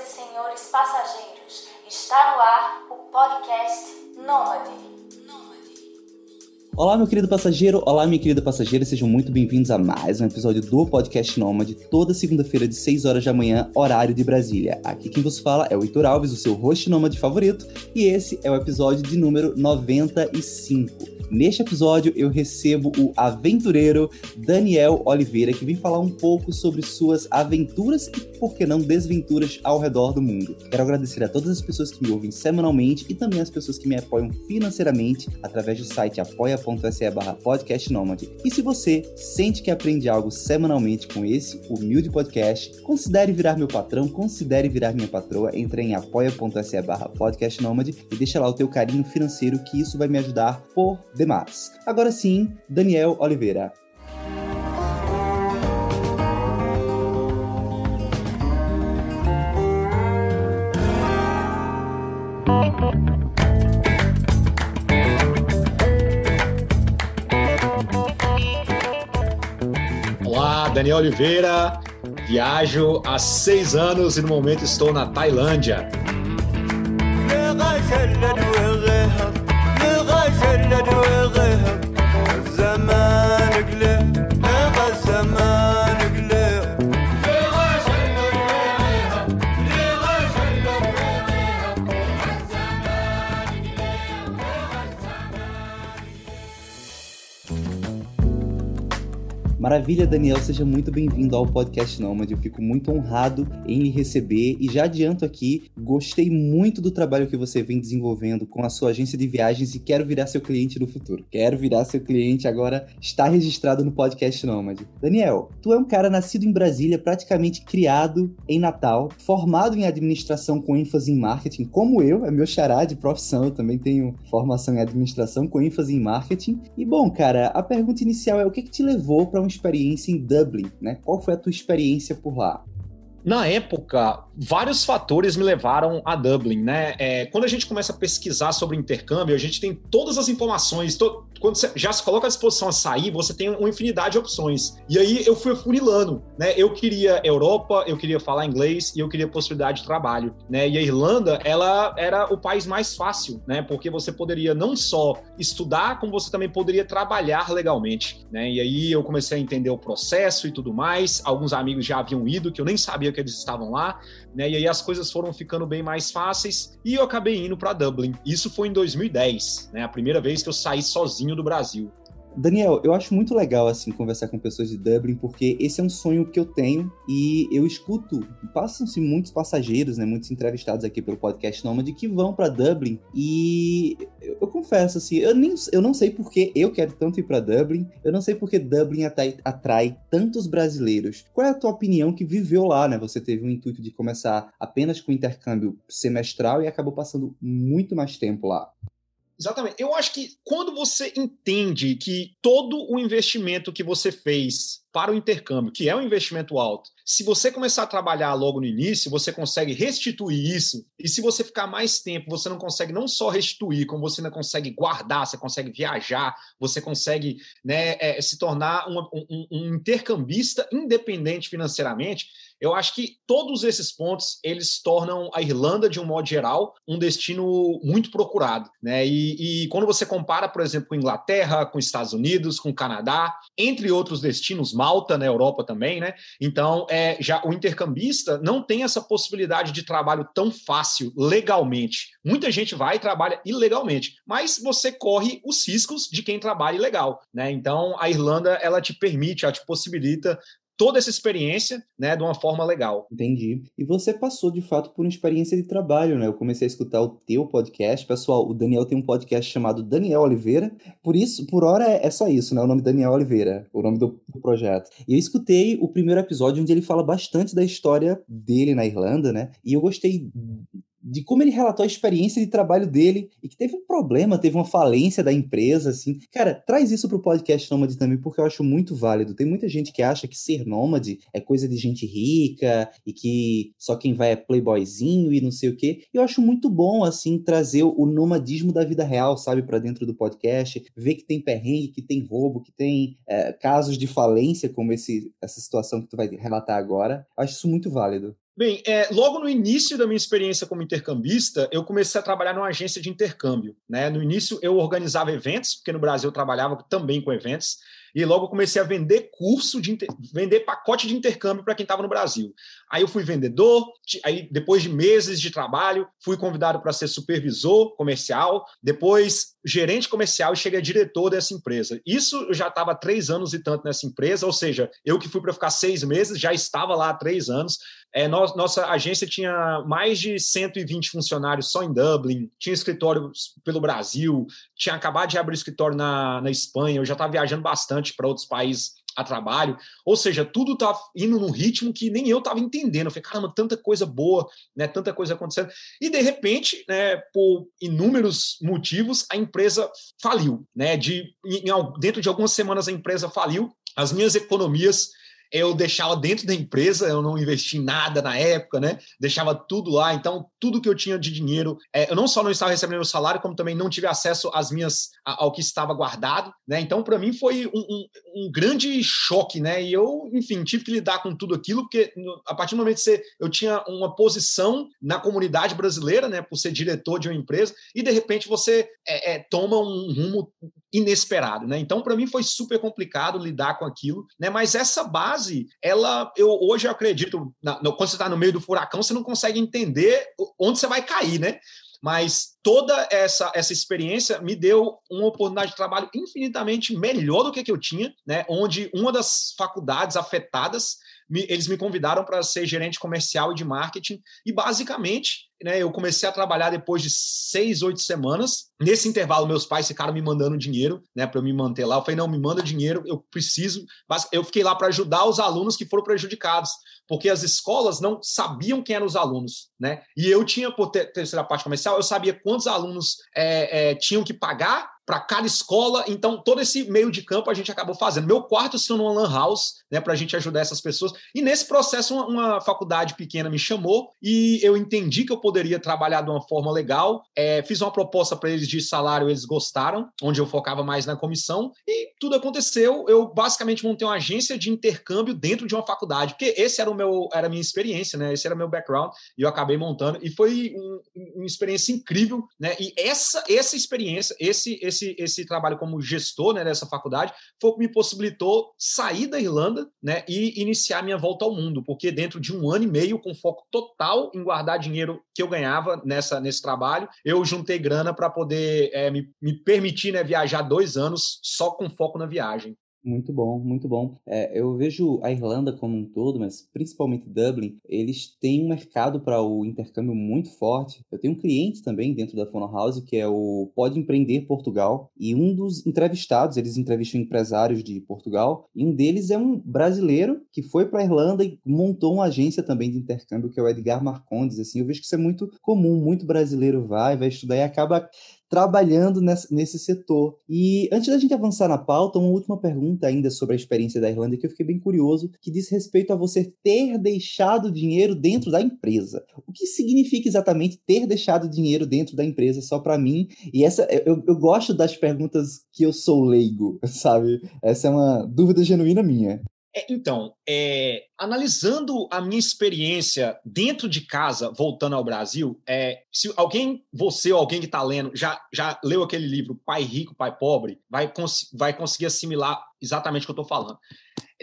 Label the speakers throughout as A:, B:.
A: E senhores passageiros, está no ar o podcast Nômade.
B: Olá, meu querido passageiro, olá, minha querida passageira, sejam muito bem-vindos a mais um episódio do Podcast Nômade, toda segunda-feira de 6 horas da manhã, horário de Brasília. Aqui quem vos fala é o Heitor Alves, o seu host nômade favorito, e esse é o episódio de número 95. Neste episódio, eu recebo o aventureiro Daniel Oliveira, que vem falar um pouco sobre suas aventuras e, por que não, desventuras ao redor do mundo. Quero agradecer a todas as pessoas que me ouvem semanalmente e também as pessoas que me apoiam financeiramente através do site apoia.se podcastnomad. E se você sente que aprende algo semanalmente com esse humilde podcast, considere virar meu patrão, considere virar minha patroa, entre em apoia.se podcastnomad e deixa lá o teu carinho financeiro que isso vai me ajudar por demais. Agora sim, Daniel Oliveira.
C: Daniel Oliveira. Viajo há seis anos e no momento estou na Tailândia.
B: Maravilha, Daniel, seja muito bem-vindo ao Podcast Nômade. Eu fico muito honrado em lhe receber e já adianto aqui, gostei muito do trabalho que você vem desenvolvendo com a sua agência de viagens e quero virar seu cliente no futuro. Quero virar seu cliente agora, está registrado no Podcast Nômade. Daniel, tu é um cara nascido em Brasília, praticamente criado em Natal, formado em administração com ênfase em marketing, como eu, é meu xará de profissão, eu também tenho formação em administração com ênfase em marketing. E bom, cara, a pergunta inicial é o que, que te levou para um experiência em Dublin, né? Qual foi a tua experiência por lá?
C: Na época, vários fatores me levaram a Dublin, né? É, quando a gente começa a pesquisar sobre intercâmbio, a gente tem todas as informações. To... Quando você já se coloca à disposição a sair, você tem uma infinidade de opções. E aí eu fui funilando, né? Eu queria Europa, eu queria falar inglês e eu queria possibilidade de trabalho, né? E a Irlanda, ela era o país mais fácil, né? Porque você poderia não só estudar, como você também poderia trabalhar legalmente, né? E aí eu comecei a entender o processo e tudo mais. Alguns amigos já haviam ido, que eu nem sabia que eles estavam lá, né? E aí as coisas foram ficando bem mais fáceis e eu acabei indo para Dublin. Isso foi em 2010, né? A primeira vez que eu saí sozinho do Brasil.
B: Daniel, eu acho muito legal assim conversar com pessoas de Dublin, porque esse é um sonho que eu tenho e eu escuto, passam-se muitos passageiros, né, muitos entrevistados aqui pelo podcast Nômade que vão para Dublin e eu, eu, confesso assim, eu nem eu não sei porque eu quero tanto ir para Dublin, eu não sei porque Dublin atrai, atrai tantos brasileiros. Qual é a tua opinião que viveu lá, né? Você teve o intuito de começar apenas com intercâmbio semestral e acabou passando muito mais tempo lá.
C: Exatamente. Eu acho que quando você entende que todo o investimento que você fez para o intercâmbio, que é um investimento alto, se você começar a trabalhar logo no início, você consegue restituir isso. E se você ficar mais tempo, você não consegue não só restituir, como você ainda consegue guardar, você consegue viajar, você consegue né, é, se tornar um, um, intercambista independente financeiramente eu acho que todos esses pontos eles tornam a Irlanda, de um modo geral, um destino muito procurado. Né? E, e quando você compara, por exemplo, com Inglaterra, com Estados Unidos, com Canadá, entre outros destinos, Malta na Europa também, né? Então, é, já o intercambista não tem essa possibilidade de trabalho tão fácil legalmente. Muita gente vai e trabalha ilegalmente, mas você corre os riscos de quem trabalha ilegal, né? Então, a Irlanda ela te permite, ela te possibilita toda essa experiência, né, de uma forma legal.
B: Entendi. E você passou de fato por uma experiência de trabalho, né? Eu comecei a escutar o teu podcast, pessoal. O Daniel tem um podcast chamado Daniel Oliveira. Por isso, por hora é, só isso, né? O nome Daniel Oliveira, o nome do, do, projeto. E eu escutei o primeiro episódio onde ele fala bastante da história dele na Irlanda, né? E eu gostei de como ele relatou a experiência de trabalho dele e que teve um problema, teve uma falência da empresa, assim. Cara, traz isso pro podcast Nômade também, porque eu acho muito válido. Tem muita gente que acha que ser nômade é coisa de gente rica e que só quem vai é playboyzinho e não sei o quê. E eu acho muito bom, assim, trazer o nomadismo da vida real, sabe, para dentro do podcast, ver que tem perrengue, que tem roubo, que tem é, casos de falência, como esse, essa situação que tu vai relatar agora. Eu acho isso muito válido.
C: Bem, é, logo no início da minha experiência como intercambista, eu comecei a trabalhar numa agência de intercâmbio. Né? No início, eu organizava eventos, porque no Brasil eu trabalhava também com eventos. E logo comecei a vender curso, de vender pacote de intercâmbio para quem estava no Brasil. Aí eu fui vendedor, aí depois de meses de trabalho, fui convidado para ser supervisor comercial, depois gerente comercial e cheguei a diretor dessa empresa. Isso eu já estava três anos e tanto nessa empresa, ou seja, eu que fui para ficar seis meses, já estava lá há três anos. É, nossa agência tinha mais de 120 funcionários só em Dublin, tinha escritório pelo Brasil, tinha acabado de abrir escritório na, na Espanha, eu já estava viajando bastante para outros países a trabalho. Ou seja, tudo estava tá indo num ritmo que nem eu estava entendendo. Eu falei, caramba, tanta coisa boa, né? tanta coisa acontecendo. E, de repente, né, por inúmeros motivos, a empresa faliu. Né? De, em, dentro de algumas semanas, a empresa faliu. As minhas economias eu deixava dentro da empresa, eu não investi em nada na época, né? Deixava tudo lá. Então, tudo que eu tinha de dinheiro, é, eu não só não estava recebendo o salário, como também não tive acesso às minhas ao que estava guardado, né? Então, para mim foi um, um, um, grande choque, né? E eu, enfim, tive que lidar com tudo aquilo, porque a partir do momento que você, eu tinha uma posição na comunidade brasileira, né? Por ser diretor de uma empresa, e de repente você é, é, toma um rumo inesperado, né? Então, para mim foi super complicado lidar com aquilo, né? Mas essa base, ela, eu hoje eu acredito, na, no, quando você está no meio do furacão, você não consegue entender onde você vai cair, né? Mas toda essa, essa experiência me deu uma oportunidade de trabalho infinitamente melhor do que, que eu tinha, né? Onde uma das faculdades afetadas me, eles me convidaram para ser gerente comercial e de marketing, e basicamente né, eu comecei a trabalhar depois de seis, oito semanas. Nesse intervalo, meus pais ficaram me mandando dinheiro né, para eu me manter lá. Eu falei, não, me manda dinheiro, eu preciso. Eu fiquei lá para ajudar os alunos que foram prejudicados, porque as escolas não sabiam quem eram os alunos. Né? E eu tinha, por ter, terceira parte comercial, eu sabia quantos alunos é, é, tinham que pagar para cada escola. Então, todo esse meio de campo a gente acabou fazendo. Meu quarto se tornou uma lan house, né, para a gente ajudar essas pessoas. E nesse processo, uma, uma, faculdade pequena me chamou e eu entendi que eu poderia trabalhar de uma forma legal. É, fiz uma proposta para eles de salário, eles gostaram, onde eu focava mais na comissão. E tudo aconteceu. Eu basicamente montei uma agência de intercâmbio dentro de uma faculdade, porque esse era o meu, era a minha experiência, né? Esse era o meu background e eu acabei montando. E foi um, uma experiência incrível, né? E essa, essa experiência, esse, esse esse, esse trabalho como gestor né, dessa faculdade foi o que me possibilitou sair da Irlanda né, e iniciar minha volta ao mundo, porque dentro de um ano e meio, com foco total em guardar dinheiro que eu ganhava nessa, nesse trabalho, eu juntei grana para poder é, me, me permitir né, viajar dois anos só com foco na viagem.
B: Muito bom, muito bom. É, eu vejo a Irlanda como um todo, mas principalmente Dublin, eles têm um mercado para o intercâmbio muito forte. Eu tenho um cliente também dentro da Fono House que é o Pode Empreender Portugal, e um dos entrevistados, eles entrevistam empresários de Portugal, e um deles é um brasileiro que foi para a Irlanda e montou uma agência também de intercâmbio, que é o Edgar Marcondes. Assim, eu vejo que isso é muito comum, muito brasileiro vai, vai estudar e acaba trabalhando nesse, setor. E antes da gente avançar na pauta, uma última pergunta ainda sobre a experiência da Irlanda que eu fiquei bem curioso, que diz respeito a você ter deixado dinheiro dentro da empresa. O que significa exatamente ter deixado dinheiro dentro da empresa só para mim? E essa eu, eu gosto das perguntas que eu sou leigo, sabe? Essa é uma dúvida genuína minha.
C: É, então, é, analisando a minha experiência dentro de casa, voltando ao Brasil, é, se alguém, você ou alguém que está lendo, já, já leu aquele livro Pai Rico, Pai Pobre, vai, cons vai conseguir assimilar exatamente o que eu estou falando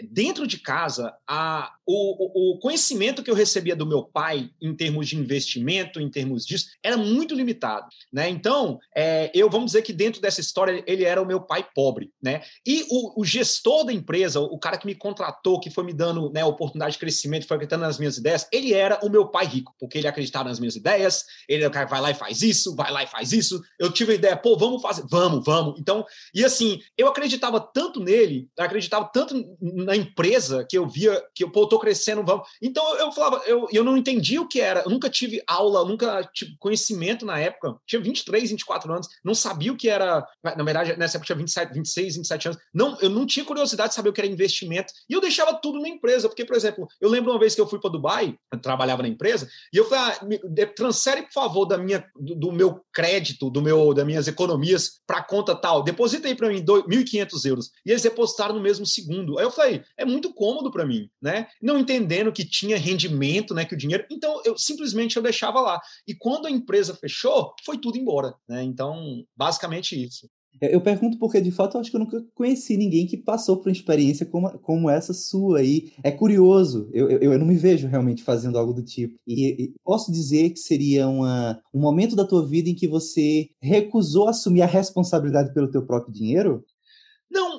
C: dentro de casa, a, o, o, conhecimento que eu recebia do meu pai em termos de investimento, em termos disso, era muito limitado. Né? Então, é, eu vamos dizer que dentro dessa história, ele era o meu pai pobre. Né? E o, o gestor da empresa, o cara que me contratou, que foi me dando né, oportunidade de crescimento, foi acreditando nas minhas ideias, ele era o meu pai rico, porque ele acreditava nas minhas ideias, ele é o cara que vai lá e faz isso, vai lá e faz isso. Eu tive a ideia, pô, vamos fazer, vamos, vamos. Então, e assim, eu acreditava tanto nele, acreditava tanto na empresa que eu via que eu estou crescendo, vamos. Então eu falava, eu, eu não entendi o que era, eu nunca tive aula, nunca tive conhecimento na época. Tinha 23, 24 anos, não sabia o que era, na verdade, nessa época tinha 27, 26, 27 anos. Não, eu não tinha curiosidade de saber o que era investimento. E eu deixava tudo na empresa, porque, por exemplo, eu lembro uma vez que eu fui para Dubai, eu trabalhava na empresa, e eu falei, ah, me, transfere, por favor, da minha, do, do, meu crédito, do meu, das minhas economias para conta tal. Deposita aí para mim 1.500 euros. E eles depositaram no mesmo segundo. Aí eu falei, é muito cômodo para mim, né? Não entendendo que tinha rendimento, né? Que o dinheiro. Então, eu simplesmente eu deixava lá. E quando a empresa fechou, foi tudo embora, né? Então, basicamente isso.
B: Eu pergunto porque, de fato, eu acho que eu nunca conheci ninguém que passou por uma experiência como, como essa sua aí. É curioso, eu, eu, eu não me vejo realmente fazendo algo do tipo. E, e, posso dizer que seria uma, um momento da tua vida em que você recusou assumir a responsabilidade pelo teu próprio dinheiro?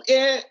C: É,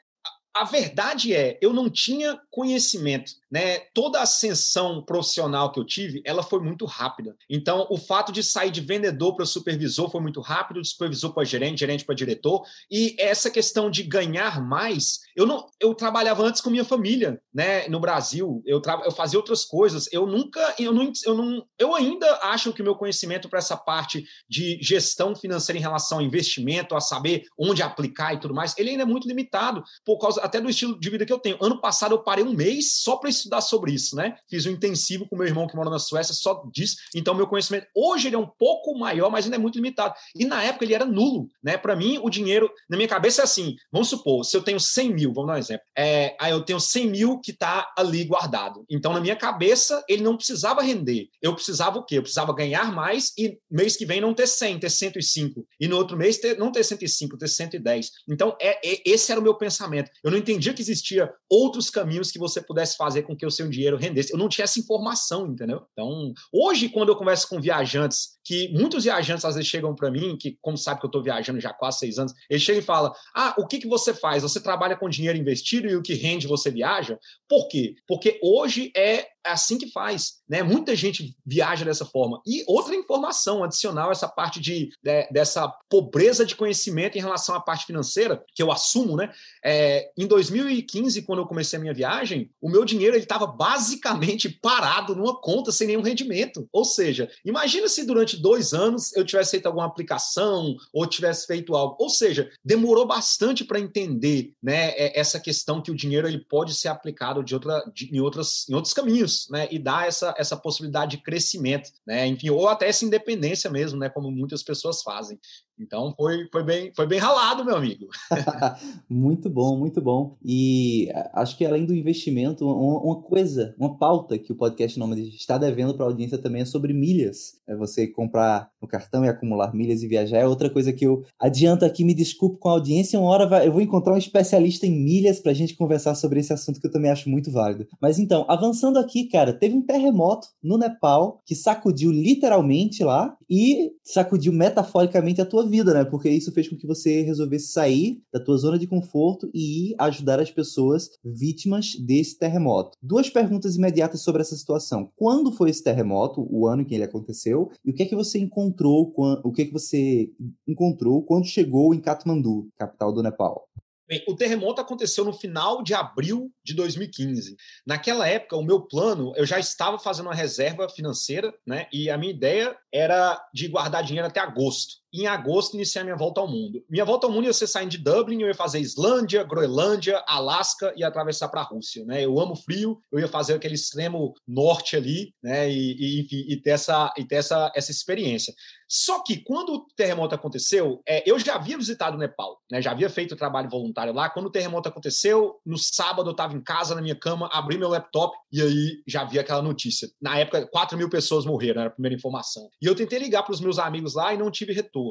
C: a verdade é, eu não tinha conhecimento, né? Toda a ascensão profissional que eu tive, ela foi muito rápida. Então, o fato de sair de vendedor para supervisor foi muito rápido, de supervisor para gerente, gerente para diretor, e essa questão de ganhar mais, eu não, eu trabalhava antes com minha família, né? No Brasil, eu, tra... eu fazia outras coisas. Eu nunca, eu não, eu não, eu ainda acho que o meu conhecimento para essa parte de gestão financeira em relação ao investimento, a saber onde aplicar e tudo mais, ele ainda é muito limitado por causa até do estilo de vida que eu tenho. Ano passado eu parei um mês só para estudar sobre isso, né? Fiz um intensivo com meu irmão que mora na Suécia só disso. Então meu conhecimento hoje ele é um pouco maior, mas ainda é muito limitado. E na época ele era nulo, né? Para mim o dinheiro na minha cabeça é assim. Vamos supor, se eu tenho 100 mil, vamos dar um exemplo. É, aí eu tenho 100 mil que está ali guardado. Então na minha cabeça ele não precisava render. Eu precisava o quê? Eu precisava ganhar mais e mês que vem não ter 100, ter 105. E no outro mês ter, não ter 105, ter 110. Então é, é esse era o meu pensamento. Eu não entendia que existia outros caminhos que você pudesse fazer com que o seu dinheiro rendesse. Eu não tinha essa informação, entendeu? Então, hoje, quando eu converso com viajantes, que muitos viajantes às vezes chegam para mim, que como sabe que eu estou viajando já há quase seis anos, eles chegam e falam: Ah, o que, que você faz? Você trabalha com dinheiro investido e o que rende você viaja? Por quê? Porque hoje é assim que faz, né? Muita gente viaja dessa forma. E outra informação adicional, essa parte de, de dessa pobreza de conhecimento em relação à parte financeira, que eu assumo, né? É, em 2015, quando eu comecei a minha viagem, o meu dinheiro estava basicamente parado numa conta sem nenhum rendimento. Ou seja, imagina se durante dois anos eu tivesse feito alguma aplicação ou tivesse feito algo. Ou seja, demorou bastante para entender, né? É, essa questão que o dinheiro ele pode ser aplicado de outra, de, em, outras, em outros caminhos, né? E dar essa, essa possibilidade de crescimento, né? Enfim, ou até essa independência mesmo, né? Como muitas pessoas fazem. Então foi, foi, bem, foi bem ralado, meu amigo.
B: muito bom, muito bom. E acho que além do investimento, uma, coisa, uma pauta que o podcast Nômade está devendo para a audiência também é sobre milhas. É você comprar no cartão e acumular milhas e viajar. É outra coisa que eu adianto aqui, me desculpe com a audiência. Uma hora vai, eu vou encontrar um especialista em milhas para a gente conversar sobre esse assunto que eu também acho muito válido. Mas então, avançando aqui, cara, teve um terremoto no Nepal que sacudiu literalmente lá e sacudiu metaforicamente a tua vida, né? Porque isso fez com que você resolvesse sair da tua zona de conforto e ir ajudar as pessoas vítimas desse terremoto. Duas perguntas imediatas sobre essa situação. Quando foi esse terremoto, o ano em que ele aconteceu, e o que é que você encontrou, o que é que você encontrou quando chegou em Katmandu, capital do Nepal?
C: Bem, o terremoto aconteceu no final de abril de 2015. Naquela época, o meu plano, eu já estava fazendo uma reserva financeira, né? E a minha ideia era de guardar dinheiro até agosto em agosto iniciar minha volta ao mundo. Minha volta ao mundo ia ser saindo de Dublin, eu ia fazer Islândia, Groenlândia, Alasca e atravessar para a Rússia, né? Eu amo frio, eu ia fazer aquele extremo norte ali, né? E, e, e ter essa e ter essa, essa experiência. Só que quando o terremoto aconteceu, é, eu já havia visitado o Nepal, né? Já havia feito trabalho voluntário lá. Quando o terremoto aconteceu, no sábado eu estava em casa na minha cama, abri meu laptop e aí já vi aquela notícia. Na época, 4 mil pessoas morreram, era a primeira informação. E eu tentei ligar para os meus amigos lá e não tive retorno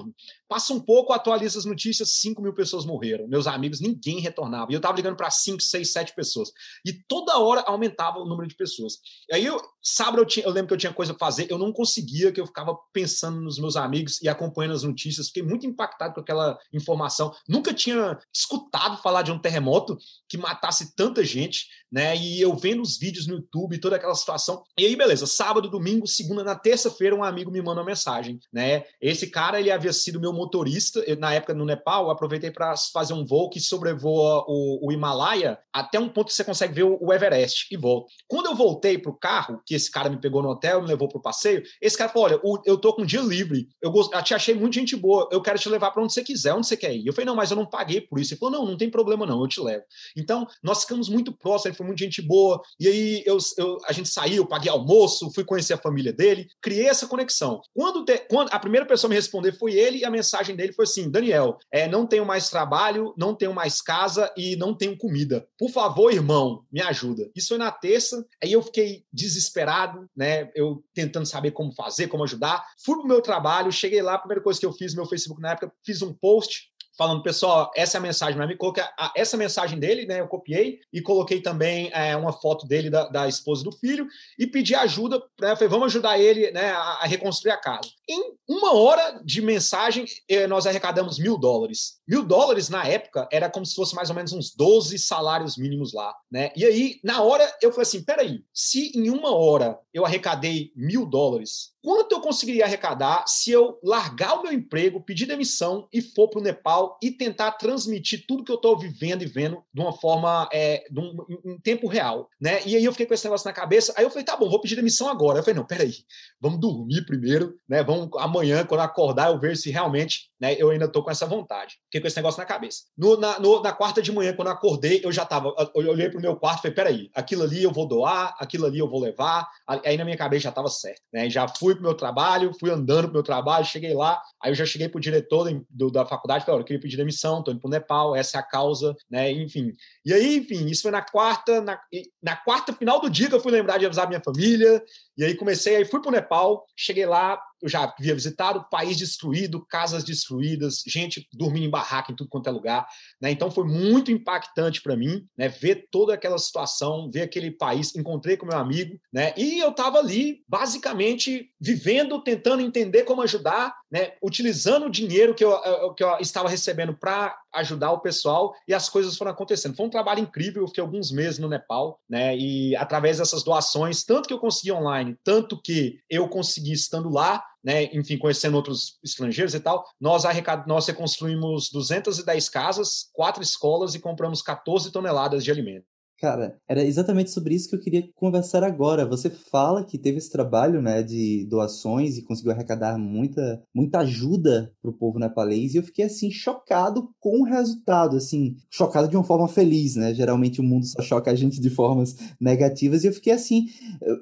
C: Passa um pouco, atualiza as notícias, 5 mil pessoas morreram. Meus amigos, ninguém retornava. E eu estava ligando para 5, 6, 7 pessoas. E toda hora aumentava o número de pessoas. E aí, eu, sábado, eu, tinha, eu lembro que eu tinha coisa para fazer, eu não conseguia, que eu ficava pensando nos meus amigos e acompanhando as notícias. Fiquei muito impactado com aquela informação. Nunca tinha escutado falar de um terremoto que matasse tanta gente, né? E eu vendo os vídeos no YouTube, toda aquela situação. E aí, beleza, sábado, domingo, segunda, na terça-feira, um amigo me manda uma mensagem, né? Esse cara, ele havia sido meu motorista. Eu, na época no Nepal, aproveitei para fazer um voo que sobrevoa o, o, Himalaia até um ponto que você consegue ver o, o Everest e volta. Quando eu voltei para o carro, que esse cara me pegou no hotel, me levou para o passeio, esse cara falou: Olha, o, eu tô com um dia livre, eu, eu te achei muito gente boa, eu quero te levar para onde você quiser, onde você quer ir. Eu falei: Não, mas eu não paguei por isso. Ele falou: Não, não tem problema não, eu te levo. Então, nós ficamos muito próximos, ele foi muito gente boa, e aí eu, eu, a gente saiu, paguei almoço, fui conhecer a família dele, criei essa conexão. Quando, te... Quando a primeira pessoa me responder foi foi ele e a mensagem dele foi assim: Daniel, é, não tenho mais trabalho, não tenho mais casa e não tenho comida. Por favor, irmão, me ajuda. Isso foi na terça, aí eu fiquei desesperado, né? Eu tentando saber como fazer, como ajudar. Fui pro meu trabalho, cheguei lá, a primeira coisa que eu fiz no meu Facebook na época, fiz um post falando, pessoal, essa é a mensagem, mas me coloquei essa mensagem dele, né? Eu copiei e coloquei também é, uma foto dele da, da, esposa do filho e pedi ajuda, né? Falei, vamos ajudar ele né, a, a, reconstruir a casa. Em uma hora de mensagem, eh, nós arrecadamos mil dólares. Mil dólares na época era como se fosse mais ou menos uns 12 salários mínimos lá, né? E aí, na hora, eu falei assim: peraí, se em uma hora eu arrecadei mil dólares, quanto eu conseguiria arrecadar se eu largar o meu emprego, pedir demissão e for para o Nepal e tentar transmitir tudo que eu estou vivendo e vendo de uma forma, é, de um, em tempo real, né? E aí eu fiquei com esse negócio na cabeça, aí eu falei, tá bom, vou pedir demissão agora. Eu falei, não, peraí, vamos dormir primeiro, né? Vamos amanhã, quando acordar, eu ver se realmente né, eu ainda estou com essa vontade. Fiquei com esse negócio na cabeça. No, na, no, na quarta de manhã, quando eu acordei, eu já estava, eu olhei para o meu quarto e falei, peraí, aquilo ali eu vou doar, aquilo ali eu vou levar, aí na minha cabeça já estava certo, né? Já fui para o meu trabalho, fui andando para o meu trabalho, cheguei lá, aí eu já cheguei para o diretor do, da faculdade, falei, olha, eu queria pedir demissão, estou indo para o Nepal, essa é a causa, né? Enfim. E aí, enfim, isso foi na quarta, na, na quarta final do dia que eu fui lembrar de avisar minha família, e aí comecei, aí fui para o Nepal, cheguei lá, eu já havia visitado, país destruído, casas destruídas, gente dormindo em barraca em tudo quanto é lugar. Né? Então foi muito impactante para mim né? ver toda aquela situação, ver aquele país. Encontrei com meu amigo, né? e eu estava ali, basicamente, vivendo, tentando entender como ajudar, né? utilizando o dinheiro que eu, que eu estava recebendo para ajudar o pessoal e as coisas foram acontecendo. Foi um trabalho incrível, eu fiquei alguns meses no Nepal, né? E através dessas doações, tanto que eu consegui online, tanto que eu consegui estando lá, né, enfim, conhecendo outros estrangeiros e tal, nós, arrecad... nós reconstruímos 210 casas, quatro escolas e compramos 14 toneladas de alimento.
B: Cara, era exatamente sobre isso que eu queria conversar agora. Você fala que teve esse trabalho, né, de doações e conseguiu arrecadar muita, muita ajuda para o povo nepalês e eu fiquei assim chocado com o resultado, assim, chocado de uma forma feliz, né? Geralmente o mundo só choca a gente de formas negativas e eu fiquei assim,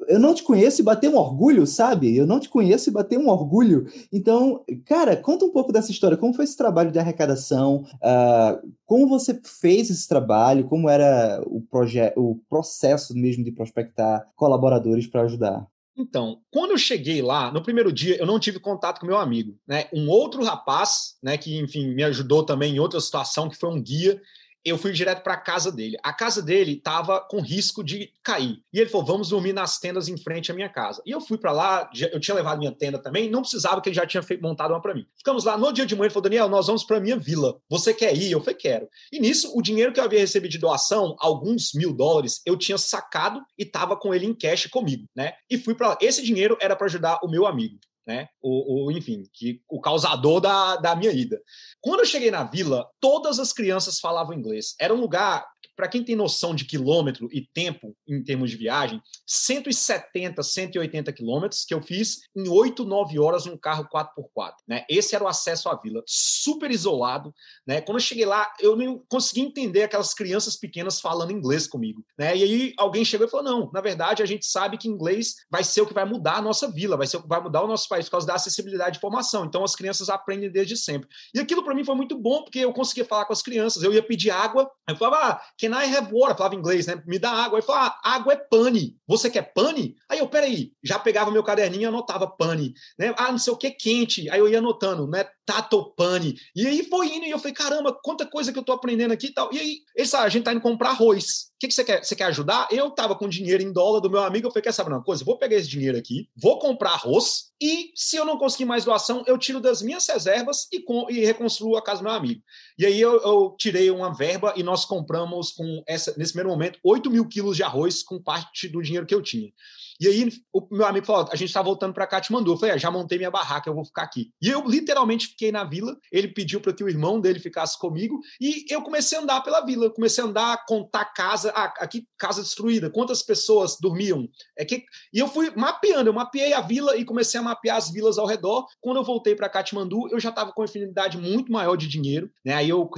B: eu não te conheço e bateu um orgulho, sabe? Eu não te conheço e bateu um orgulho. Então, cara, conta um pouco dessa história. Como foi esse trabalho de arrecadação? Uh, como você fez esse trabalho? Como era o projeto? O processo mesmo de prospectar colaboradores para ajudar?
C: Então, quando eu cheguei lá, no primeiro dia, eu não tive contato com meu amigo, né? Um outro rapaz, né, que enfim me ajudou também em outra situação, que foi um guia, eu fui direto para a casa dele. A casa dele estava com risco de cair. E ele falou: vamos dormir nas tendas em frente à minha casa. E eu fui para lá, eu tinha levado minha tenda também, não precisava que ele já tinha montado uma para mim. Ficamos lá no dia de manhã, ele falou: Daniel, nós vamos para minha vila. Você quer ir? Eu falei: quero. E nisso, o dinheiro que eu havia recebido de doação, alguns mil dólares, eu tinha sacado e estava com ele em cash comigo, né? E fui para lá. Esse dinheiro era para ajudar o meu amigo né? O, o, enfim, que o causador da, da minha ida. Quando eu cheguei na vila, todas as crianças falavam inglês. Era um lugar para quem tem noção de quilômetro e tempo em termos de viagem, 170, 180 quilômetros que eu fiz em 8, 9 horas num carro 4x4. Né? Esse era o acesso à vila, super isolado. Né? Quando eu cheguei lá, eu não consegui entender aquelas crianças pequenas falando inglês comigo. Né? E aí alguém chegou e falou: não, na verdade a gente sabe que inglês vai ser o que vai mudar a nossa vila, vai ser o que vai mudar o nosso país por causa da acessibilidade de informação. Então as crianças aprendem desde sempre. E aquilo para mim foi muito bom, porque eu conseguia falar com as crianças. Eu ia pedir água, eu falava, ah, can I have water? falava inglês, né? Me dá água. Ele falava, ah, água é pane. Você quer pane? Aí eu, peraí, já pegava meu caderninho e anotava pane. Né? Ah, não sei o que, quente. Aí eu ia anotando, né? Tato pane. E aí foi indo, e eu falei, caramba, quanta coisa que eu tô aprendendo aqui e tal. E aí, ele a gente tá indo comprar arroz. O que, que você quer? Você quer ajudar? Eu tava com dinheiro em dólar do meu amigo, eu falei, quer saber uma coisa? Vou pegar esse dinheiro aqui, vou comprar arroz, e se eu não conseguir mais doação, eu tiro das minhas reservas e, com, e reconstruo a casa do meu amigo. E aí eu, eu tirei uma verba e nós compramos com essa, nesse primeiro momento, 8 mil quilos de arroz com parte do dinheiro que eu tinha. E aí o meu amigo falou: a gente está voltando para mandou. Eu falei: é, já montei minha barraca, eu vou ficar aqui. E eu literalmente fiquei na vila. Ele pediu para que o irmão dele ficasse comigo e eu comecei a andar pela vila. Comecei a andar, contar casa. Ah, aqui casa destruída. Quantas pessoas dormiam? É que e eu fui mapeando. Eu mapeei a vila e comecei a mapear as vilas ao redor. Quando eu voltei para Katmandu, eu já estava com uma infinidade muito maior de dinheiro. Né? Aí eu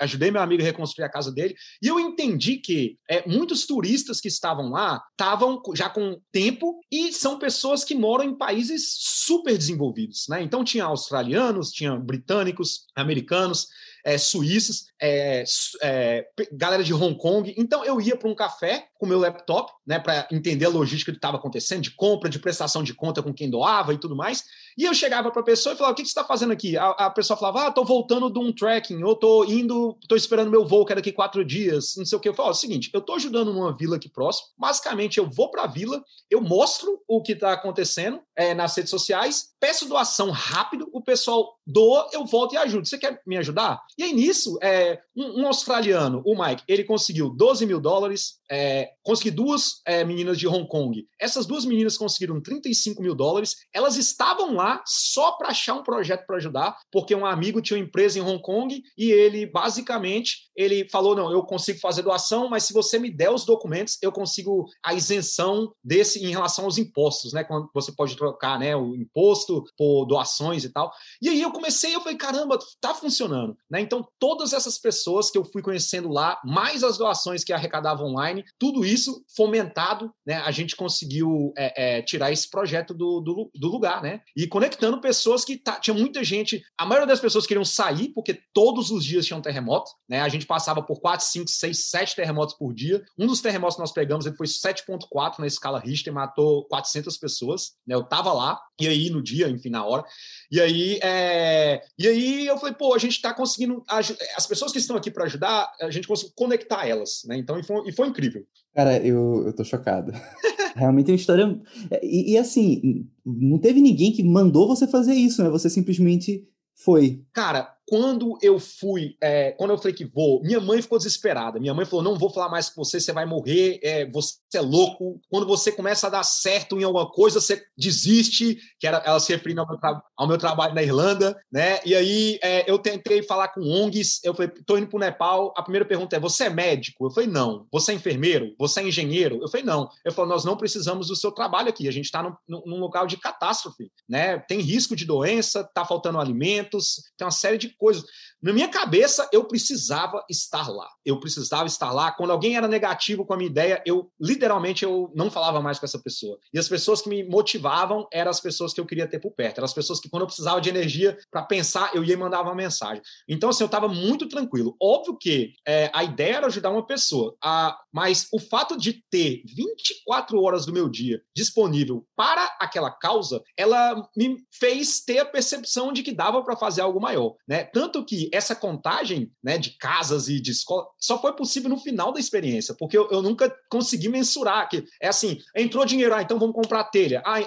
C: ajudei meu amigo a reconstruir a casa dele e eu entendi que é, muitos turistas que estavam lá estavam já com tempo tempo e são pessoas que moram em países super desenvolvidos, né? Então tinha australianos, tinha britânicos, americanos, é, suíços, é, é, galera de Hong Kong. Então eu ia para um café com meu laptop, né, para entender a logística do que estava acontecendo, de compra, de prestação de conta com quem doava e tudo mais. E eu chegava para a pessoa e falava: O que, que você está fazendo aqui? A, a, pessoa falava: Ah, estou voltando de um trekking, ou estou indo, estou esperando meu voo, que é daqui quatro dias, não sei o que. Eu falo: é o seguinte, eu estou ajudando numa vila aqui próximo. Basicamente, eu vou para a vila, eu mostro o que está acontecendo é, nas redes sociais, peço doação rápido, o pessoal doa, eu volto e ajudo. Você quer me ajudar? E aí, nisso, é, um, um australiano, o Mike, ele conseguiu 12 mil dólares, é, consegui duas é, meninas de Hong Kong. Essas duas meninas conseguiram 35 mil dólares. Elas estavam lá só para achar um projeto para ajudar, porque um amigo tinha uma empresa em Hong Kong e ele, basicamente, ele falou: não, eu consigo fazer doação, mas se você me der os documentos, eu consigo a isenção desse em relação aos impostos, né? Quando você pode trocar né, o imposto por doações e tal. E aí eu comecei, eu falei, caramba, tá funcionando. Né? Então, todas essas pessoas que eu fui conhecendo lá, mais as doações que arrecadavam online, tudo isso fomentado, né? A gente conseguiu é, é, tirar esse projeto do, do, do, lugar, né? E conectando pessoas que tá, tinha muita gente, a maioria das pessoas queriam sair, porque todos os dias tinha um terremoto, né? A gente passava por 4, 5, 6, 7 terremotos por dia. Um dos terremotos que nós pegamos, ele foi 7.4 na escala Richter, matou 400 pessoas, né? Eu tava lá, e aí no dia, enfim, na hora. E aí, é... e aí eu falei, pô, a gente está conseguindo. As pessoas que estão aqui para ajudar, a gente conseguiu conectar elas, né? Então, e foi, e foi incrível.
B: Cara, eu, eu tô chocado. Realmente é uma história. E, e, assim, não teve ninguém que mandou você fazer isso, né? Você simplesmente foi.
C: Cara, quando eu fui, é, quando eu falei que vou, minha mãe ficou desesperada. Minha mãe falou: não vou falar mais com você, você vai morrer, é, você é louco. Quando você começa a dar certo em alguma coisa, você desiste, que era, ela se referindo ao meu, ao meu trabalho na Irlanda, né? E aí é, eu tentei falar com ONGs, eu falei, tô indo pro Nepal. A primeira pergunta é: você é médico? Eu falei, não. Você é enfermeiro? Você é engenheiro? Eu falei, não. Eu falei, nós não precisamos do seu trabalho aqui, a gente está num, num local de catástrofe, né? Tem risco de doença, tá faltando alimentos, tem uma série de coisas. Na minha cabeça, eu precisava estar lá. Eu precisava estar lá. Quando alguém era negativo com a minha ideia, eu literalmente eu não falava mais com essa pessoa. E as pessoas que me motivavam eram as pessoas que eu queria ter por perto. Eram as pessoas que, quando eu precisava de energia para pensar, eu ia e mandava uma mensagem. Então, assim, eu estava muito tranquilo. Óbvio que é, a ideia era ajudar uma pessoa, a, mas o fato de ter 24 horas do meu dia disponível para aquela causa, ela me fez ter a percepção de que dava para fazer algo maior. Né? Tanto que essa contagem né, de casas e de escola só foi possível no final da experiência, porque eu, eu nunca consegui mensurar que é assim, entrou dinheiro, ah, então vamos comprar telha, ah,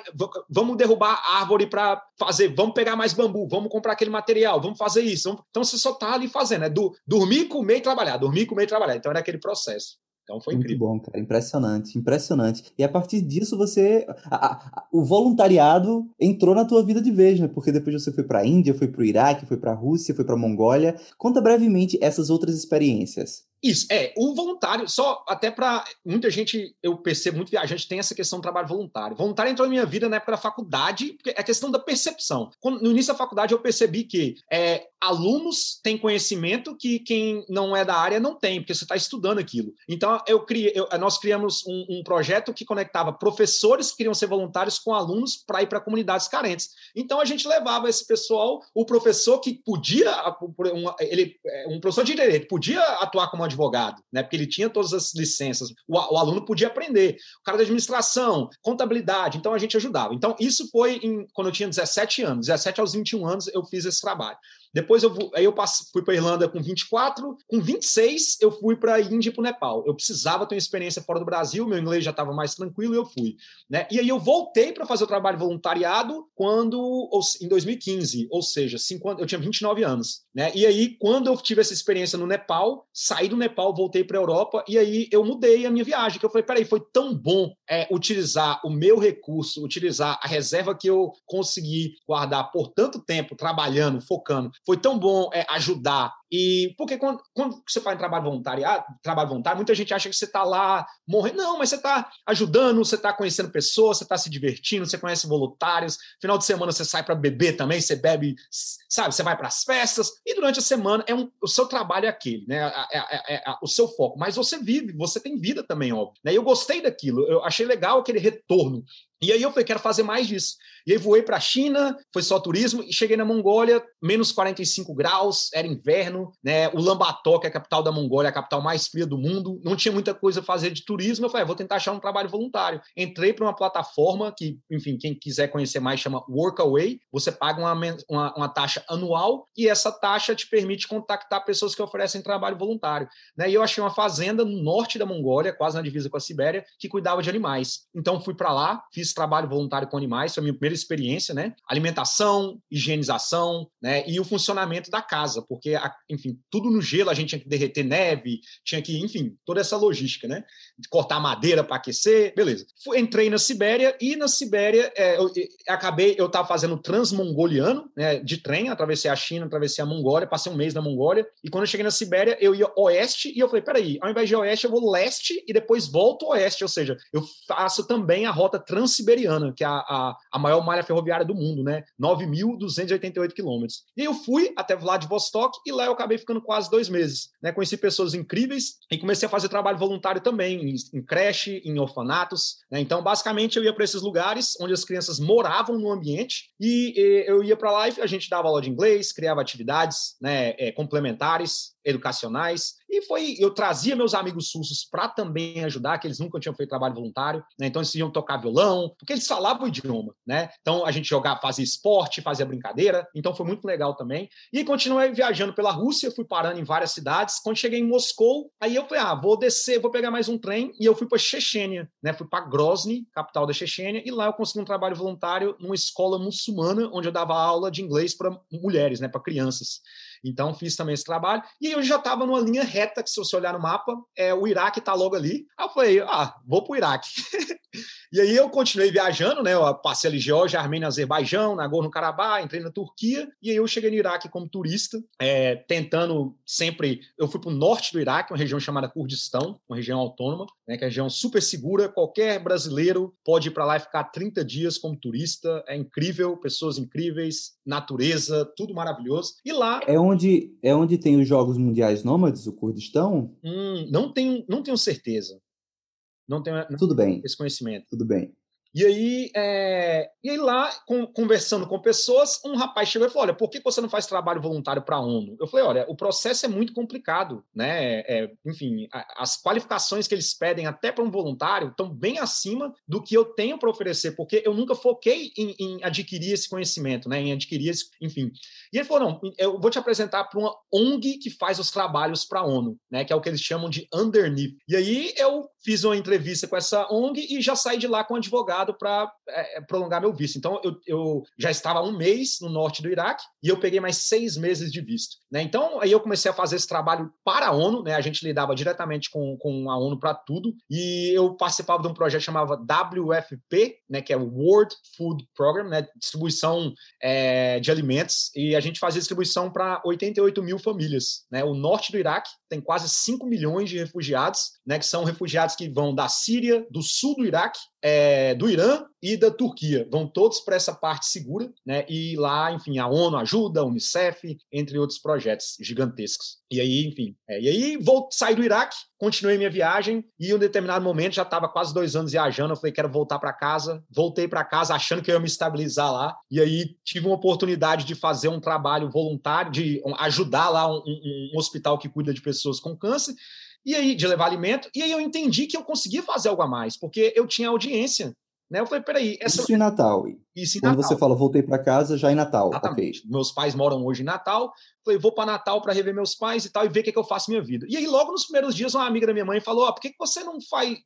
C: vamos derrubar árvore para fazer, vamos pegar mais bambu, vamos comprar aquele material, vamos fazer isso. Vamos... Então você só está ali fazendo, né? Do, dormir, comer e trabalhar, dormir, comer e trabalhar. Então era aquele processo. Então foi
B: Muito
C: incrível.
B: bom, cara. Impressionante, impressionante. E a partir disso você. A, a, o voluntariado entrou na tua vida de vez, né? Porque depois você foi para a Índia, foi para o Iraque, foi para a Rússia, foi para a Mongólia. Conta brevemente essas outras experiências.
C: Isso, é, o voluntário, só até para muita gente, eu percebo, muito viajante tem essa questão do trabalho voluntário. Voluntário entrou na minha vida na época da faculdade, porque é questão da percepção. Quando, no início da faculdade eu percebi que é, alunos têm conhecimento que quem não é da área não tem, porque você está estudando aquilo. Então eu criei, eu, nós criamos um, um, projeto que conectava professores que queriam ser voluntários com alunos para ir para comunidades carentes. Então a gente levava esse pessoal, o professor que podia, um, ele, é, um professor de direito podia atuar como advogado, né? Porque ele tinha todas as licenças. O, o, aluno podia aprender. O cara da administração, contabilidade. Então a gente ajudava. Então isso foi em, quando eu tinha 17 anos. 17 aos 21 anos eu fiz esse trabalho. Depois eu, aí eu passo, fui para Irlanda com 24, com 26 eu fui para a Índia e para o Nepal. Eu precisava ter uma experiência fora do Brasil, meu inglês já estava mais tranquilo e eu fui. Né? E aí eu voltei para fazer o trabalho voluntariado quando em 2015, ou seja, cinco, eu tinha 29 anos. Né? E aí, quando eu tive essa experiência no Nepal, saí do Nepal, voltei para a Europa, e aí eu mudei a minha viagem, que eu falei, peraí, foi tão bom é, utilizar o meu recurso, utilizar a reserva que eu consegui guardar por tanto tempo, trabalhando, focando, foi tão bom é, ajudar e porque quando, quando você faz trabalho voluntário, trabalho voluntário, muita gente acha que você está lá morrendo. Não, mas você está ajudando, você está conhecendo pessoas, você está se divertindo, você conhece voluntários. Final de semana você sai para beber também, você bebe, sabe? Você vai para as festas. E durante a semana é um, o seu trabalho é aquele, né? É, é, o seu foco. Mas você vive, você tem vida também, óbvio. Né? E eu gostei daquilo. Eu achei legal aquele retorno E aí eu falei, quero fazer mais disso. E aí voei para a China, foi só turismo, e cheguei na Mongólia, menos 45 graus, era inverno, né? O Ulaanbaatar, que é a capital da Mongólia, a capital mais fria do mundo, não tinha muita coisa a fazer de turismo. Eu falei, ah, vou tentar achar um trabalho voluntário. Entrei para uma plataforma que, enfim, quem quiser conhecer mais chama Workaway. Você paga uma, uma, uma, taxa anual e essa taxa te permite contactar pessoas que oferecem trabalho voluntário. Né? E eu achei uma fazenda no norte da Mongólia, quase na divisa com a Sibéria, que cuidava de animais. Então fui para lá, fiz trabalho voluntário com animais, foi a minha primeira experiência, né? Alimentação, higienização, né? E o funcionamento da casa, porque, enfim, tudo no gelo, a gente tinha que derreter neve, tinha que, enfim, toda essa logística, né? Cortar madeira para aquecer, beleza. Entrei na Sibéria e na Sibéria é, eu, eu, acabei, eu estava fazendo transmongoliano, né? De trem, atravessei a China, atravessei a Mongólia, passei um mês na Mongólia, e quando eu cheguei na Sibéria, eu ia oeste e eu falei, peraí, ao invés de oeste, eu vou leste e depois volto oeste, ou seja, eu faço também a rota transiberiana, que é a, a, a maior malha ferroviária do mundo, né? 9.288 quilômetros. E eu fui até Vladivostok e lá eu acabei ficando quase dois meses. Né? Conheci pessoas incríveis e comecei a fazer trabalho voluntário também, em, em creche, em orfanatos. Né? Então, basicamente, eu ia para esses lugares onde as crianças moravam no ambiente e, e eu ia para lá e a gente dava aula de inglês, criava atividades né, é, complementares, educacionais. E foi, eu trazia meus amigos sussos para também ajudar, que eles nunca tinham feito trabalho voluntário, né? Então eles iam tocar violão, porque eles falavam o idioma, né? Então a gente jogava, fazia esporte, fazia brincadeira, então foi muito legal também. E continuei viajando pela Rússia, fui parando em várias cidades. Quando cheguei em Moscou, aí eu falei: "Ah, vou descer, vou pegar mais um trem", e eu fui para Chechênia, né? Fui para Grozny, capital da Chechênia, e lá eu consegui um trabalho voluntário numa escola muçulmana, onde eu dava aula de inglês para mulheres, né, para crianças. Então, fiz também esse trabalho. E eu já estava numa linha reta, que se você olhar no mapa, é, o Iraque está logo ali. Aí eu falei, ah, vou para o Iraque. E aí eu continuei viajando, né? Eu passei ali Geórgia, Armênia, Azerbaijão, Nagorno-Karabakh, entrei na Turquia e aí eu cheguei no Iraque como turista, é, tentando sempre. Eu fui para o norte do Iraque, uma região chamada Kurdistão, uma região autônoma, né? Que é uma região super segura. Qualquer brasileiro pode ir para lá e ficar 30 dias como turista. É incrível, pessoas incríveis, natureza, tudo maravilhoso. E lá.
B: É onde, é onde tem os Jogos Mundiais Nômades, o Kurdistão?
C: Hum, não, tenho, não tenho certeza. Não tenho
B: Tudo bem.
C: esse conhecimento.
B: Tudo bem.
C: E aí, é... e aí lá, com, conversando com pessoas, um rapaz chegou e falou: Olha, por que você não faz trabalho voluntário para a ONU? Eu falei: Olha, o processo é muito complicado, né? É, enfim, a, as qualificações que eles pedem até para um voluntário estão bem acima do que eu tenho para oferecer, porque eu nunca foquei em, em, adquirir esse conhecimento, né? Em adquirir esse, enfim. E ele falou: Não, eu vou te apresentar para uma ONG que faz os trabalhos para a ONU, né? Que é o que eles chamam de underneath. E aí eu fiz uma entrevista com essa ONG e já saí de lá com um advogado para é, é, prolongar meu visto. Então, eu, eu, já estava um mês no norte do Iraque e eu peguei mais seis meses de visto. Né? Então, aí eu comecei a fazer esse trabalho para a ONU, né? a gente lidava diretamente com, com a ONU para tudo, e eu participava de um projeto chamado WFP, né? que é World Food Program, né? distribuição é, de alimentos, e a gente fazia distribuição para 88 mil famílias. Né? O norte do Iraque tem quase 5 milhões de refugiados, né? que são refugiados que vão da Síria, do sul do Iraque, é, do Irã e da Turquia. Vão todos para essa parte segura, né? E lá, enfim, a ONU ajuda, a Unicef, entre outros projetos gigantescos. E aí, enfim, é, e aí vou sair do Iraque, continuei minha viagem e em um determinado momento já estava quase dois anos viajando. Eu falei, quero voltar para casa. Voltei para casa achando que eu ia me estabilizar lá. E aí tive uma oportunidade de fazer um trabalho voluntário, de ajudar lá um, um, um hospital que cuida de pessoas com câncer e aí de levar alimento, e aí eu entendi que eu conseguia fazer algo a mais, porque eu tinha audiência. Né? Eu falei, peraí.
B: Essa... Isso em Natal.
C: Isso em
B: Quando
C: Natal.
B: você fala, voltei para casa, já em Natal.
C: Exatamente. Okay. Meus pais moram hoje em Natal, Falei, vou para Natal para rever meus pais e tal, e ver o que, é que eu faço minha vida. E aí, logo nos primeiros dias, uma amiga da minha mãe falou: oh, por que, que você não faz.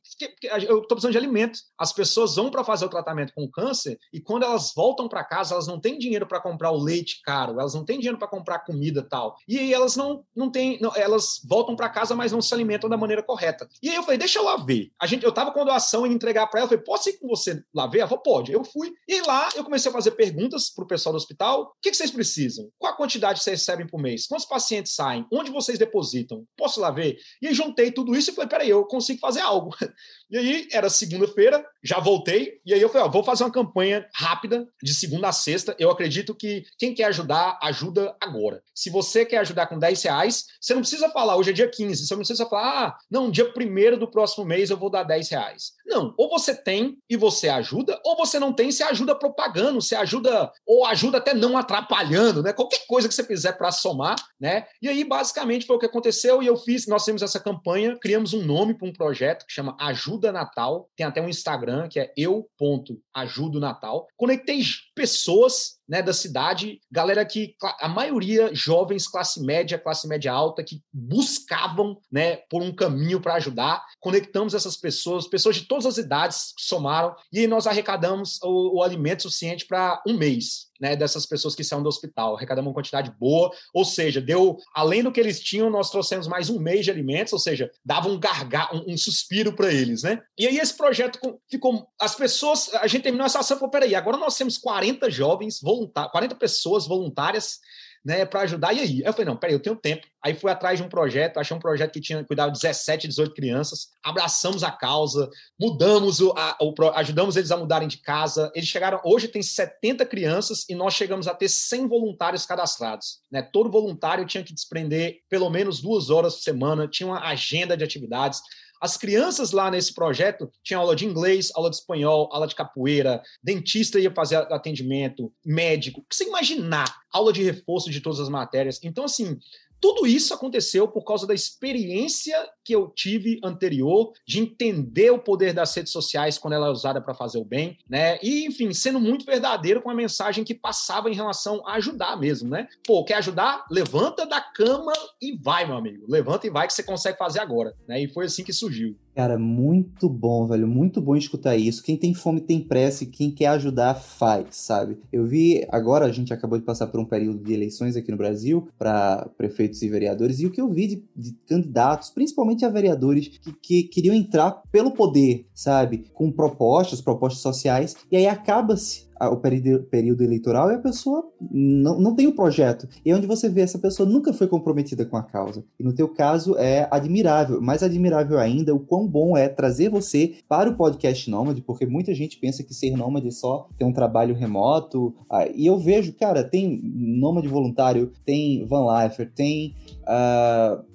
C: Eu estou precisando de alimento. As pessoas vão para fazer o tratamento com câncer e quando elas voltam para casa, elas não têm dinheiro para comprar o leite caro, elas não têm dinheiro para comprar comida tal. E aí elas não, não têm. Não, elas voltam para casa, mas não se alimentam da maneira correta. E aí eu falei: deixa eu lá ver. A gente, eu estava com a doação e entregar para ela. Eu falei: posso ir com você lá ver? Ela falou: pode. Eu fui. E lá eu comecei a fazer perguntas para o pessoal do hospital: o que, que, vocês precisam? Qual a quantidade que vocês recebem por mês? Quantos pacientes saem? Onde vocês depositam? Posso lá ver? E aí juntei tudo isso e falei: peraí, eu consigo fazer algo. E aí era segunda-feira, já voltei, e aí eu falei: ó, vou fazer uma campanha rápida, de segunda a sexta. Eu acredito que quem quer ajudar, ajuda agora. Se você quer ajudar com 10 reais, você não precisa falar, hoje é dia 15, você não precisa falar, ah, não, dia primeiro do próximo mês eu vou dar 10 reais. Não, ou você tem e você ajuda, ou você não tem e você ajuda propagando, você ajuda, ou ajuda até não atrapalhando, né? Qualquer coisa que você fizer para somar, né? E aí, basicamente, foi o que aconteceu e eu fiz, nós temos essa campanha, criamos um nome para um projeto que chama Ajuda Natal, tem até um Instagram que é eu.ajudo Natal. Conectei pessoas né, da cidade, galera que a maioria jovens, classe média, classe média alta, que buscavam né, por um caminho para ajudar. Conectamos essas pessoas, pessoas de todas as idades somaram, e nós arrecadamos o, o alimento suficiente para um mês né, dessas pessoas que saíram do hospital. Arrecadamos uma quantidade boa, ou seja, deu, além do que eles tinham, nós trouxemos mais um mês de alimentos, ou seja, dava um gargalo, um, um suspiro para eles, né? E aí esse projeto ficou, as pessoas, a gente terminou essa ação e falou, peraí, agora nós temos 40 jovens voluntários, 40 pessoas voluntárias né, para ajudar. E aí? Eu falei, não, peraí, eu tenho tempo. Aí fui atrás de um projeto, achei um projeto que tinha cuidado de 17, 18 crianças, abraçamos a causa, mudamos o, a, o, ajudamos eles a mudarem de casa. Eles chegaram, hoje tem 70 crianças e nós chegamos a ter 100 voluntários cadastrados. Né? Todo voluntário tinha que desprender pelo menos duas horas por semana, tinha uma agenda de atividades. As crianças lá nesse projeto tinham aula de inglês, aula de espanhol, aula de capoeira, dentista ia fazer atendimento, médico. O que você imaginar? Aula de reforço de todas as matérias. Então, assim, tudo isso aconteceu por causa da experiência que eu tive anterior de entender o poder das redes sociais quando ela é usada para fazer o bem, né? E, enfim, sendo muito verdadeiro com a mensagem que passava em relação a ajudar mesmo, né? Pô, quer ajudar? Levanta da cama e vai, meu amigo. Levanta e vai que você consegue fazer agora, né? E foi assim que surgiu.
B: Cara, muito bom, velho. Muito bom escutar isso. Quem tem fome tem pressa e quem quer ajudar faz, sabe? Eu vi agora, a gente acabou de passar por um período de eleições aqui no Brasil para prefeitos e vereadores, e o que eu vi de, de candidatos, principalmente a vereadores, que, que, queriam entrar pelo poder, sabe? Com propostas, propostas sociais, e aí acaba-se o período, eleitoral e a pessoa não, não tem o projeto. E é onde você vê essa pessoa nunca foi comprometida com a causa. E no teu caso é admirável, mais admirável ainda o quão bom é trazer você para o podcast Nômade, porque muita gente pensa que ser nômade é só ter um trabalho remoto. Ah, e eu vejo, cara, tem nômade voluntário, tem van lifer, tem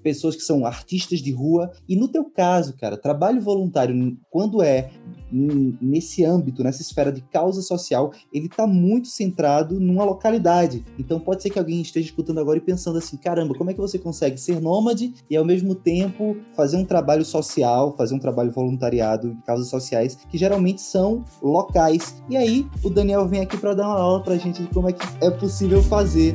B: pessoas que são artistas de rua. E no teu caso, cara, trabalho voluntário, quando é nesse âmbito, nessa esfera de causa social, ele está muito centrado numa localidade. Então pode ser que alguém esteja escutando agora e pensando assim: caramba, como é que você consegue ser nômade e ao mesmo tempo fazer um trabalho social, fazer um trabalho voluntariado em causas sociais que geralmente são locais? E aí o Daniel vem aqui para dar uma aula para a gente de como é que é possível fazer.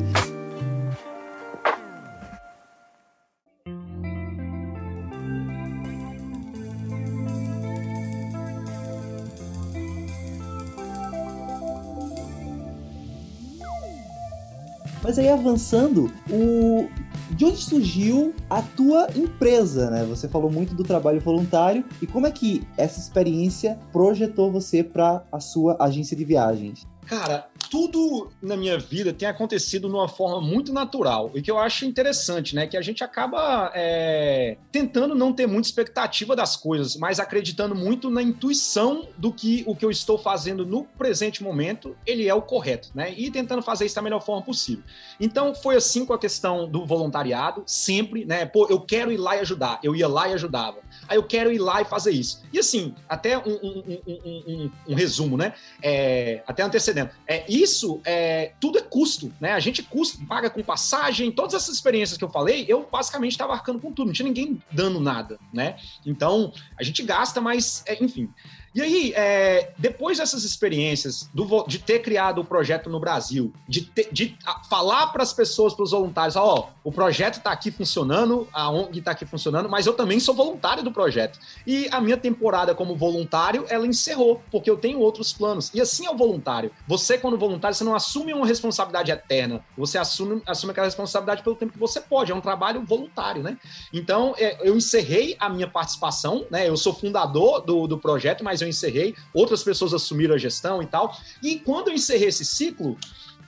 B: Mas aí avançando, o de onde surgiu a tua empresa, né? Você falou muito do trabalho voluntário e como é que essa experiência projetou você para a sua agência de viagens?
C: Cara, tudo na minha vida tem acontecido de uma forma muito natural e que eu acho interessante, né? Que a gente acaba é, tentando não ter muita expectativa das coisas, mas acreditando muito na intuição do que o que eu estou fazendo no presente momento ele é o correto, né? E tentando fazer isso da melhor forma possível. Então foi assim com a questão do voluntariado, sempre, né? Pô, eu quero ir lá e ajudar. Eu ia lá e ajudava. Aí eu quero ir lá e fazer isso. E assim, até um, um, um, um resumo, né? É, até antecedendo. É, isso, é, tudo é custo, né? A gente custa, paga com passagem, todas essas experiências que eu falei, eu basicamente estava arcando com tudo, não tinha ninguém dando nada, né? Então, a gente gasta, mas, é, enfim. E aí, é, depois dessas experiências do, de ter criado o projeto no Brasil, de, de falar para as pessoas, para os voluntários, ó, oh, o projeto está aqui funcionando, a ONG está aqui funcionando, mas eu também sou voluntário do projeto. E a minha temporada como voluntário, ela encerrou, porque eu tenho outros planos. E assim é o voluntário. Você, quando voluntário, você não assume uma responsabilidade eterna, você assume, assume aquela responsabilidade pelo tempo que você pode. É um trabalho voluntário, né? Então, é, eu encerrei a minha participação, né? Eu sou fundador do, do projeto, mas eu encerrei, outras pessoas assumiram a gestão e tal. E quando eu encerrei esse ciclo,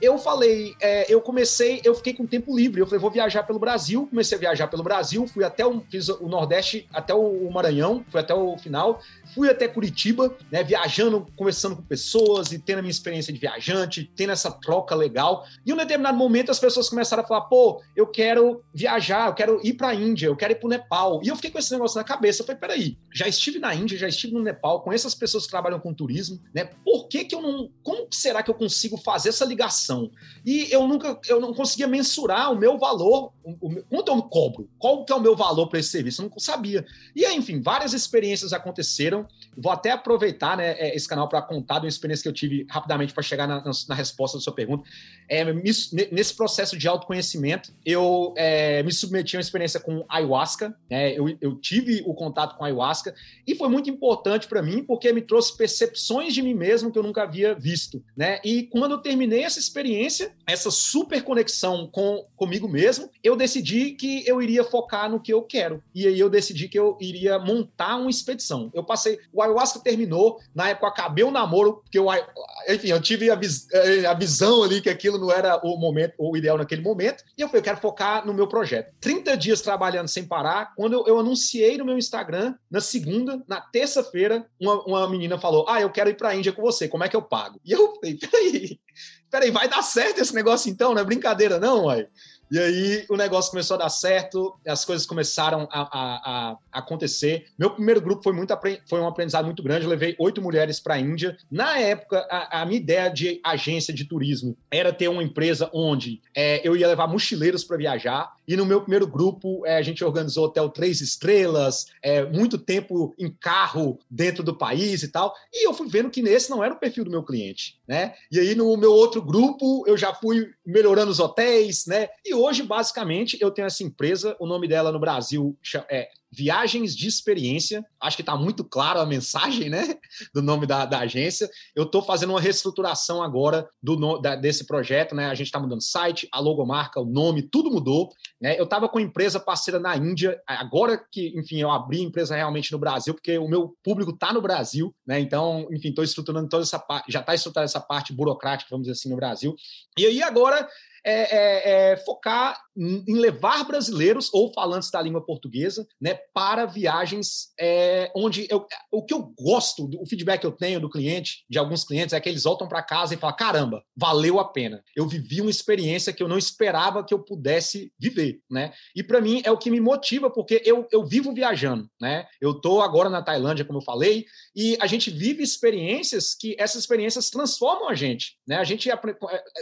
C: eu falei, é, eu comecei, eu fiquei com tempo livre. Eu falei, vou viajar pelo Brasil. Comecei a viajar pelo Brasil, fui até o, fiz o Nordeste, até o Maranhão, fui até o final, fui até Curitiba, né, viajando, conversando com pessoas e tendo a minha experiência de viajante, tendo essa troca legal. E em um determinado momento as pessoas começaram a falar, pô, eu quero viajar, eu quero ir para a Índia, eu quero ir para o Nepal. E eu fiquei com esse negócio na cabeça. Eu falei, peraí, já estive na Índia, já estive no Nepal, com essas pessoas que trabalham com turismo, né? Por que que eu não, como será que eu consigo fazer essa ligação? E eu nunca, eu não conseguia mensurar o meu valor, o, o, quanto eu cobro, qual que é o meu valor para esse serviço, eu não sabia. E enfim, várias experiências aconteceram. Vou até aproveitar né, é, esse canal para contar de uma experiência que eu tive rapidamente para chegar na, na, resposta da sua pergunta. É, nesse processo de autoconhecimento, eu é, me submeti a uma experiência com ayahuasca. Né, eu, eu tive o contato com ayahuasca e foi muito importante para mim porque me trouxe percepções de mim mesmo que eu nunca havia visto. Né? E quando eu terminei essa experiência, essa super conexão com comigo mesmo, eu decidi que eu iria focar no que eu quero. E aí eu decidi que eu iria montar uma expedição. Eu passei, o ayahuasca terminou, na época acabei o namoro, porque eu, enfim, eu tive a, vis, eh, a visão ali que aquilo não era o momento, o ideal naquele momento, e eu falei, eu quero focar no meu projeto. 30 dias trabalhando sem parar, quando eu, eu anunciei no meu Instagram, na segunda, na terça-feira, uma, uma menina falou, ah, eu quero ir para a Índia com você, como é que eu pago? E eu falei, peraí, peraí, vai dar certo esse negócio então, não é brincadeira não, uai. E aí o negócio começou a dar certo, as coisas começaram a, a, a acontecer. Meu primeiro grupo foi, muito, foi um aprendizado muito grande. Eu levei oito mulheres para a Índia. Na época, a, a, minha ideia de agência de turismo era ter uma empresa onde é, eu ia levar mochileiros para viajar. E no meu primeiro grupo, é, a gente organizou hotel três estrelas, é, muito tempo em carro dentro do país e tal. E eu fui vendo que nesse não era o perfil do meu cliente, né? E aí no meu outro grupo, eu já fui melhorando os hotéis, né? E hoje, basicamente, eu tenho essa empresa, o nome dela no Brasil é Viagens de Experiência. Acho que está muito claro a mensagem, né? Do nome da, da agência. Eu estou fazendo uma reestruturação agora do, da, desse projeto, né? A gente está mudando site, a logomarca, o nome, tudo mudou. Né? Eu estava com empresa parceira na Índia, agora que, enfim, eu abri empresa realmente no Brasil, porque o meu público está no Brasil, né? Então, enfim, estou estruturando toda essa parte, já está estruturada essa parte burocrática, vamos dizer assim, no Brasil. E aí agora é, é, é focar em levar brasileiros ou falantes da língua portuguesa né, para viagens é, onde eu, o que eu gosto, o feedback que eu tenho do cliente, de alguns clientes, é que eles voltam para casa e falam: caramba, valeu a pena. Eu vivi uma experiência que eu não esperava que eu pudesse viver. Né? E para mim é o que me motiva, porque eu, eu vivo viajando. Né? Eu estou agora na Tailândia, como eu falei, e a gente vive experiências que essas experiências transformam a gente. Né? A gente,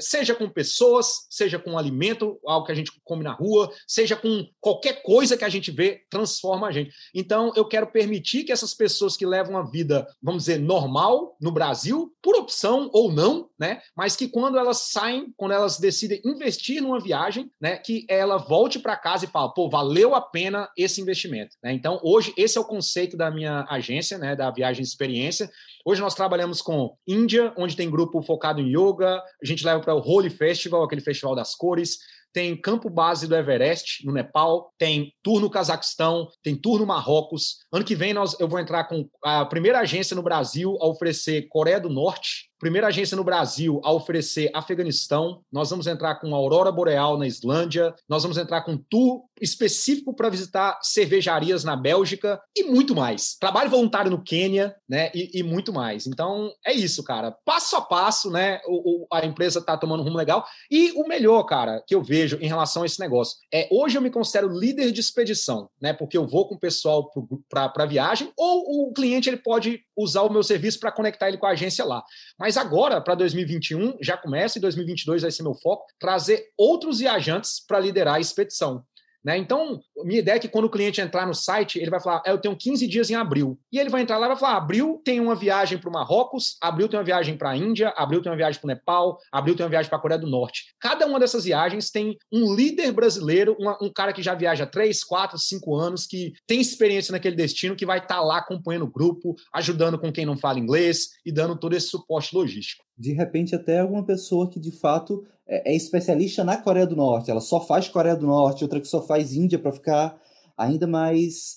C: seja com pessoas, seja com alimento, algo que a gente come na rua, seja com qualquer coisa que a gente vê, transforma a gente. Então, eu quero permitir que essas pessoas que levam uma vida, vamos dizer, normal no Brasil, por opção ou não, né? Mas que quando elas saem, quando elas decidem investir numa viagem, né? Que ela volte para casa e fala, pô, valeu a pena esse investimento. Né? Então, hoje, esse é o conceito da minha agência, né? Da Viagem Experiência. Hoje nós trabalhamos com Índia, onde tem grupo focado em yoga, a gente leva para o Holy Festival, aquele festival das cores tem campo base do Everest, no Nepal, tem tour no Cazaquistão, tem tour no Marrocos. Ano que vem nós, eu vou entrar com a primeira agência no Brasil a oferecer Coreia do Norte, primeira agência no Brasil a oferecer Afeganistão. Nós vamos entrar com Aurora Boreal na Islândia. Nós vamos entrar com tour específico para visitar cervejarias na Bélgica e muito mais. Trabalho voluntário no Quênia, né? E, e muito mais. Então é isso, cara. Passo a passo, né? O, o, a empresa está tomando um rumo legal. E o melhor, cara, que eu vejo em relação a esse negócio é hoje eu me considero líder de expedição, né? Porque eu vou com o pessoal para viagem ou o cliente ele pode usar o meu serviço para conectar ele com a agência lá. Mas agora, para 2021, já começa, e 2022 vai ser meu foco, trazer outros viajantes para liderar a expedição. Né? Então, minha ideia é que quando o cliente entrar no site, ele vai falar: eu tenho 15 dias em abril. E ele vai entrar lá e vai falar: abril tem uma viagem para o Marrocos, abril tem uma viagem para a Índia, abril tem uma viagem para o Nepal, abril tem uma viagem para a Coreia do Norte. Cada uma dessas viagens tem um líder brasileiro, uma, um cara que já viaja 3, 4, 5 anos, que tem experiência naquele destino, que vai estar tá lá acompanhando o grupo, ajudando com quem não fala inglês e dando todo esse suporte logístico.
B: De repente, até alguma pessoa que de fato é, é especialista na Coreia do Norte, ela só faz Coreia do Norte, outra que só faz Índia para ficar ainda mais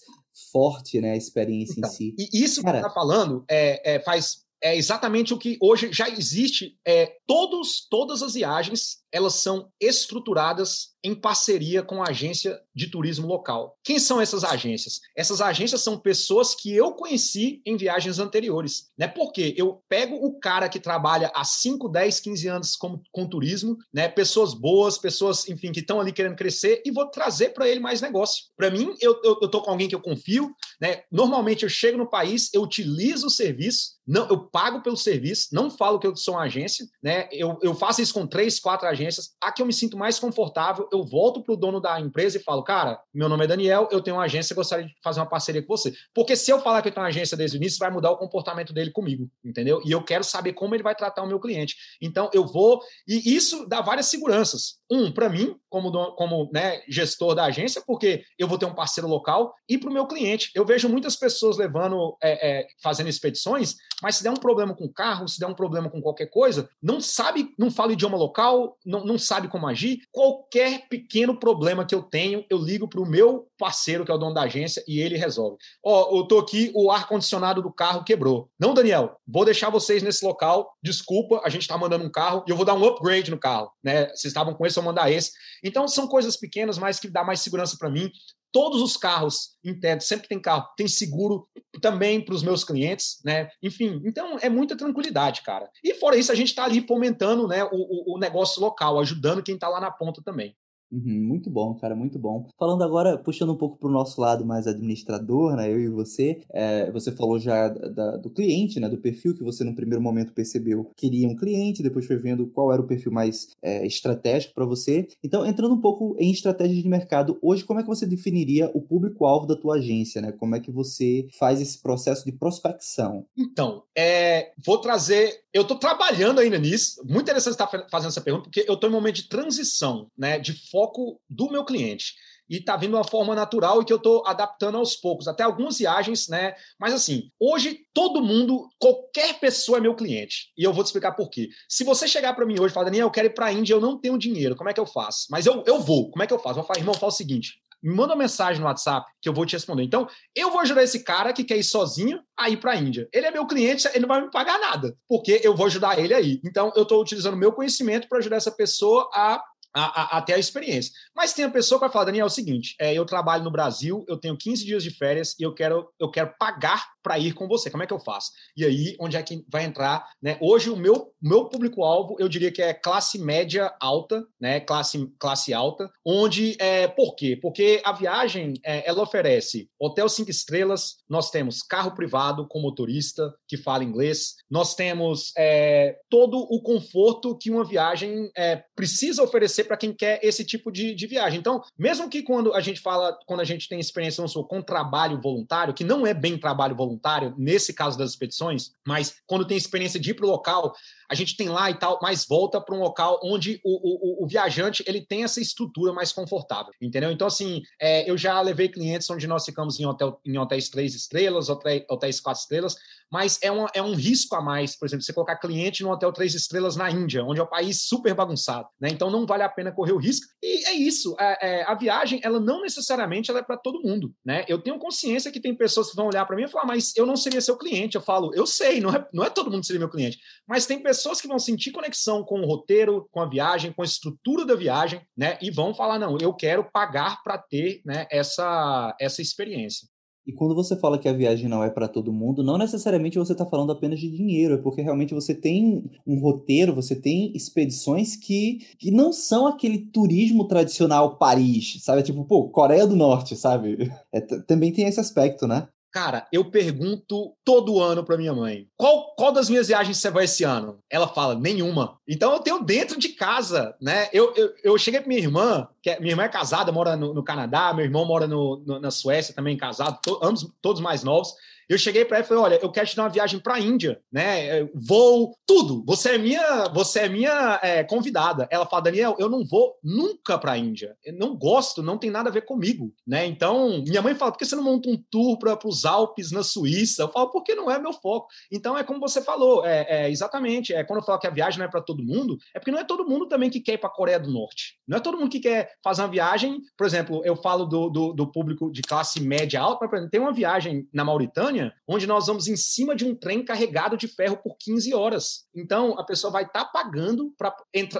B: forte, né, a experiência
C: então,
B: em si.
C: E isso Cara, que você está falando é, é, faz é exatamente o que hoje já existe. É, todos, todas as viagens elas são estruturadas em parceria com a agência de turismo local. Quem são essas agências? Essas agências são pessoas que eu conheci em viagens anteriores. Né? Porque eu pego o cara que trabalha há 5, 10, 15 anos com, com turismo, né? pessoas boas, pessoas, enfim, que estão ali querendo crescer, e vou trazer para ele mais negócio. Para mim, eu, eu tô com alguém que eu confio. Né? Normalmente eu chego no país, eu utilizo o serviço, não, eu pago pelo serviço, não falo que eu sou uma agência, né? Eu, eu faço isso com três, quatro agências. A que eu me sinto mais confortável, eu volto para o dono da empresa e falo, cara, meu nome é Daniel, eu tenho uma agência, gostaria de fazer uma parceria com você. Porque se eu falar que eu tenho uma agência desde o início, vai mudar o comportamento dele comigo, entendeu? E eu quero saber como ele vai tratar o meu cliente. Então eu vou. E isso dá várias seguranças. Um, para mim, como, como né, gestor da agência, porque eu vou ter um parceiro local, e para o meu cliente. Eu vejo muitas pessoas levando, é, é, fazendo expedições mas se der um problema com o carro, se der um problema com qualquer coisa, não sabe, não fala idioma local, não, não sabe como agir, qualquer pequeno problema que eu tenho, eu ligo para o meu parceiro, que é o dono da agência, e ele resolve. Ó, oh, eu tô aqui, o ar-condicionado do carro quebrou. Não, Daniel, vou deixar vocês nesse local, desculpa, a gente está mandando um carro e eu vou dar um upgrade no carro, né? Vocês estavam com esse, eu vou mandar esse. Então, são coisas pequenas, mas que dá mais segurança para mim todos os carros internos, sempre tem carro, tem seguro também para os meus clientes, né? Enfim, então é muita tranquilidade, cara. E fora isso, a gente está ali fomentando né, o, o, negócio local, ajudando quem está lá na ponta também.
B: Uhum, muito bom, cara, muito bom. Falando agora, puxando um pouco para o nosso lado mais administrador, né, eu e você, é, você falou já da, do cliente, né, do perfil que você no primeiro momento percebeu queria um cliente, depois foi vendo qual era o perfil mais é, estratégico para você. Então, entrando um pouco em estratégias de mercado, hoje como é que você definiria o público-alvo da tua agência, né? Como é que você faz esse processo de prospecção?
C: Então, é, vou trazer, eu estou trabalhando ainda nisso, muito interessante estar fazendo essa pergunta, porque eu estou em um momento de transição, né, de foco do meu cliente. E está vindo uma forma natural e que eu estou adaptando aos poucos, até algumas viagens, né? Mas assim, hoje todo mundo, qualquer pessoa é meu cliente. E eu vou te explicar por quê. Se você chegar para mim hoje e falar, Daniel, eu quero ir para a Índia, eu não tenho dinheiro, como é que eu faço? Mas eu, eu vou, como é que eu faço? Eu vou falar, irmão, fala o seguinte: me manda uma mensagem no WhatsApp que eu vou te responder. Então, eu vou ajudar esse cara que quer ir sozinho a ir para a Índia. Ele é meu cliente, ele não vai me pagar nada, porque eu vou ajudar ele aí. Então, eu estou utilizando meu conhecimento para ajudar essa pessoa a a, a, a, a experiência. Mas tem a pessoa que vai falar, Daniel, é o seguinte, é, eu trabalho no Brasil, eu tenho 15 dias de férias e eu quero, eu quero pagar para ir com você. Como é que eu faço? E aí, onde é que vai entrar? Né? Hoje, o meu, meu público-alvo, eu diria que é classe média alta, né? classe, classe alta, onde, é, por quê? Porque a viagem, é, ela oferece hotel cinco estrelas, nós temos carro privado com motorista que fala inglês, nós temos é, todo o conforto que uma viagem é, precisa oferecer para quem quer esse tipo de, de viagem. Então, mesmo que quando a gente fala, quando a gente tem experiência não sou, com trabalho voluntário, que não é bem trabalho voluntário, nesse caso das expedições, mas quando tem experiência de ir para o local, a gente tem lá e tal, mas volta para um local onde o, o, o, viajante ele tem essa estrutura mais confortável, entendeu? Então, assim, é, eu já levei clientes onde nós ficamos em, hotel, em hotéis três estrelas, hotéis, quatro estrelas, mas é, uma, é um risco a mais, por exemplo, você colocar cliente no hotel três estrelas na Índia, onde é um país super bagunçado, né? Então não vale a pena correr o risco. E é isso, é, é, a viagem, ela não necessariamente ela é para todo mundo, né? Eu tenho consciência que tem pessoas que vão olhar para mim e falar, mas eu não seria seu cliente. Eu falo, eu sei, não é, não é todo mundo que seria meu cliente, mas tem pessoas que vão sentir conexão com o roteiro, com a viagem, com a estrutura da viagem, né? E vão falar, não, eu quero pagar para ter né, essa, essa experiência.
B: E quando você fala que a viagem não é para todo mundo, não necessariamente você está falando apenas de dinheiro, é porque realmente você tem um roteiro, você tem expedições que, que não são aquele turismo tradicional Paris, sabe? Tipo, pô, Coreia do Norte, sabe? É, também tem esse aspecto, né?
C: Cara, eu pergunto todo ano para minha mãe: qual, qual das minhas viagens você vai esse ano? Ela fala: nenhuma. Então eu tenho dentro de casa, né? Eu, eu, eu cheguei para minha irmã, que é, minha irmã é casada, mora no, no Canadá, meu irmão mora no, no, na Suécia também casado, to, ambos todos mais novos. Eu cheguei para ela e falei: olha, eu quero te dar uma viagem para a Índia, né? É, vou, tudo. Você é minha, você é minha é, convidada. Ela fala, Daniel, eu não vou nunca para a Índia. Eu não gosto, não tem nada a ver comigo, né? Então, minha mãe fala, por que você não monta um tour para os Alpes na Suíça? Eu falo, porque não é meu foco. Então, é como você falou, é, é exatamente. É quando eu falo que a viagem não é para todo mundo, é porque não é todo mundo também que quer ir para a Coreia do Norte. Não é todo mundo que quer fazer uma viagem. Por exemplo, eu falo do, do, do público de classe média alta, mas, por exemplo, tem uma viagem na Mauritânia onde nós vamos em cima de um trem carregado de ferro por 15 horas. Então, a pessoa vai estar tá pagando para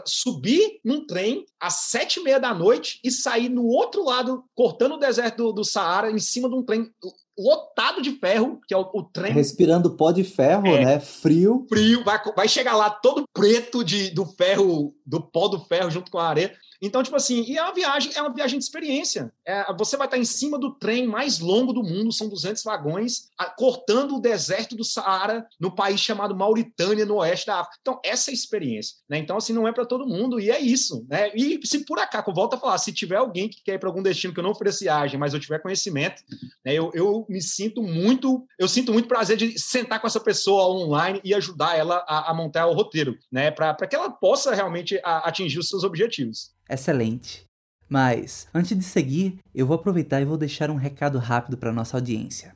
C: subir num trem às sete e meia da noite e sair no outro lado, cortando o deserto do, do Saara, em cima de um trem lotado de ferro, que é o, o trem.
B: Respirando pó de ferro, é, né? Frio.
C: Frio, vai, vai chegar lá todo preto de, do ferro, do pó do ferro junto com a areia. Então, tipo assim, e é uma viagem, é uma viagem de experiência. É, você vai estar em cima do trem mais longo do mundo, são 200 vagões, a, cortando o deserto do Saara no país chamado Mauritânia, no oeste da África. Então, essa é a experiência. Né? Então, assim, não é para todo mundo, e é isso. Né? E se por acaso, volta a falar, se tiver alguém que quer ir para algum destino que eu não ofereço viagem, mas eu tiver conhecimento, né, eu, eu me sinto muito, eu sinto muito prazer de sentar com essa pessoa online e ajudar ela a, a montar o roteiro, né? Para que ela possa realmente a, atingir os seus objetivos
B: excelente. Mas, antes de seguir, eu vou aproveitar e vou deixar um recado rápido para nossa audiência.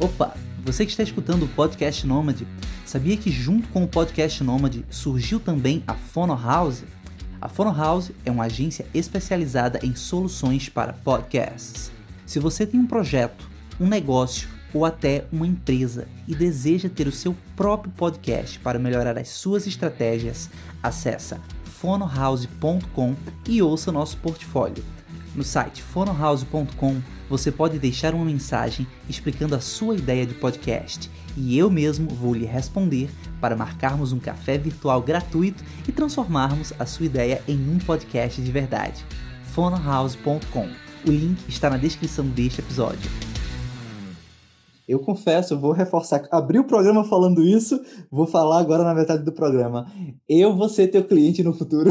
B: Opa, você que está escutando o Podcast Nômade, sabia que junto com o Podcast Nômade surgiu também a Fono House? A Fono House é uma agência especializada em soluções para podcasts. Se você tem um projeto, um negócio ou até uma empresa e deseja ter o seu próprio podcast para melhorar as suas estratégias, acessa fonohouse.com e ouça nosso portfólio. No site fonohouse.com você pode deixar uma mensagem explicando a sua ideia de podcast e eu mesmo vou lhe responder para marcarmos um café virtual gratuito e transformarmos a sua ideia em um podcast de verdade. fonohouse.com. O link está na descrição deste episódio. Eu confesso, vou reforçar. Abri o programa falando isso, vou falar agora na metade do programa. Eu vou ser teu cliente no futuro.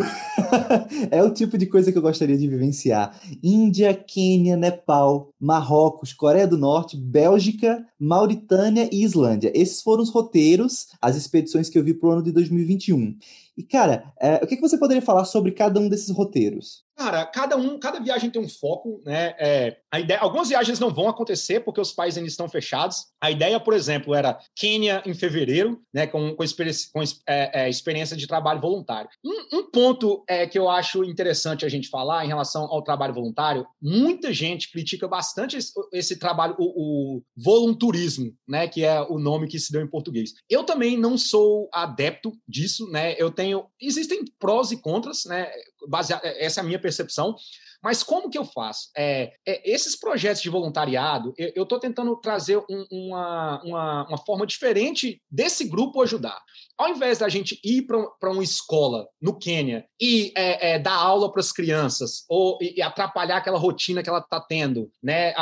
B: é o tipo de coisa que eu gostaria de vivenciar. Índia, Quênia, Nepal, Marrocos, Coreia do Norte, Bélgica, Mauritânia e Islândia. Esses foram os roteiros, as expedições que eu vi pro ano de 2021. E, cara, é, o que, que você poderia falar sobre cada um desses roteiros?
C: Cara, cada um, cada viagem tem um foco, né? É, a ideia, algumas viagens não vão acontecer porque os países ainda estão fechados. A ideia, por exemplo, era Quênia em fevereiro, né? Com, com, experiência, com é, é, experiência de trabalho voluntário. Um, um ponto é, que eu acho interessante a gente falar em relação ao trabalho voluntário, muita gente critica bastante esse, esse trabalho, o, o volunturismo, né? Que é o nome que se deu em português. Eu também não sou adepto disso, né? Eu tenho. Existem prós e contras, né? Baseado, essa é a minha percepção. Mas como que eu faço? É, é esses projetos de voluntariado, eu estou tentando trazer um, uma, uma, uma, forma diferente desse grupo ajudar. Ao invés da gente ir para uma escola no Quênia e é, é, dar aula para as crianças ou e, e, atrapalhar aquela rotina que ela está tendo, né?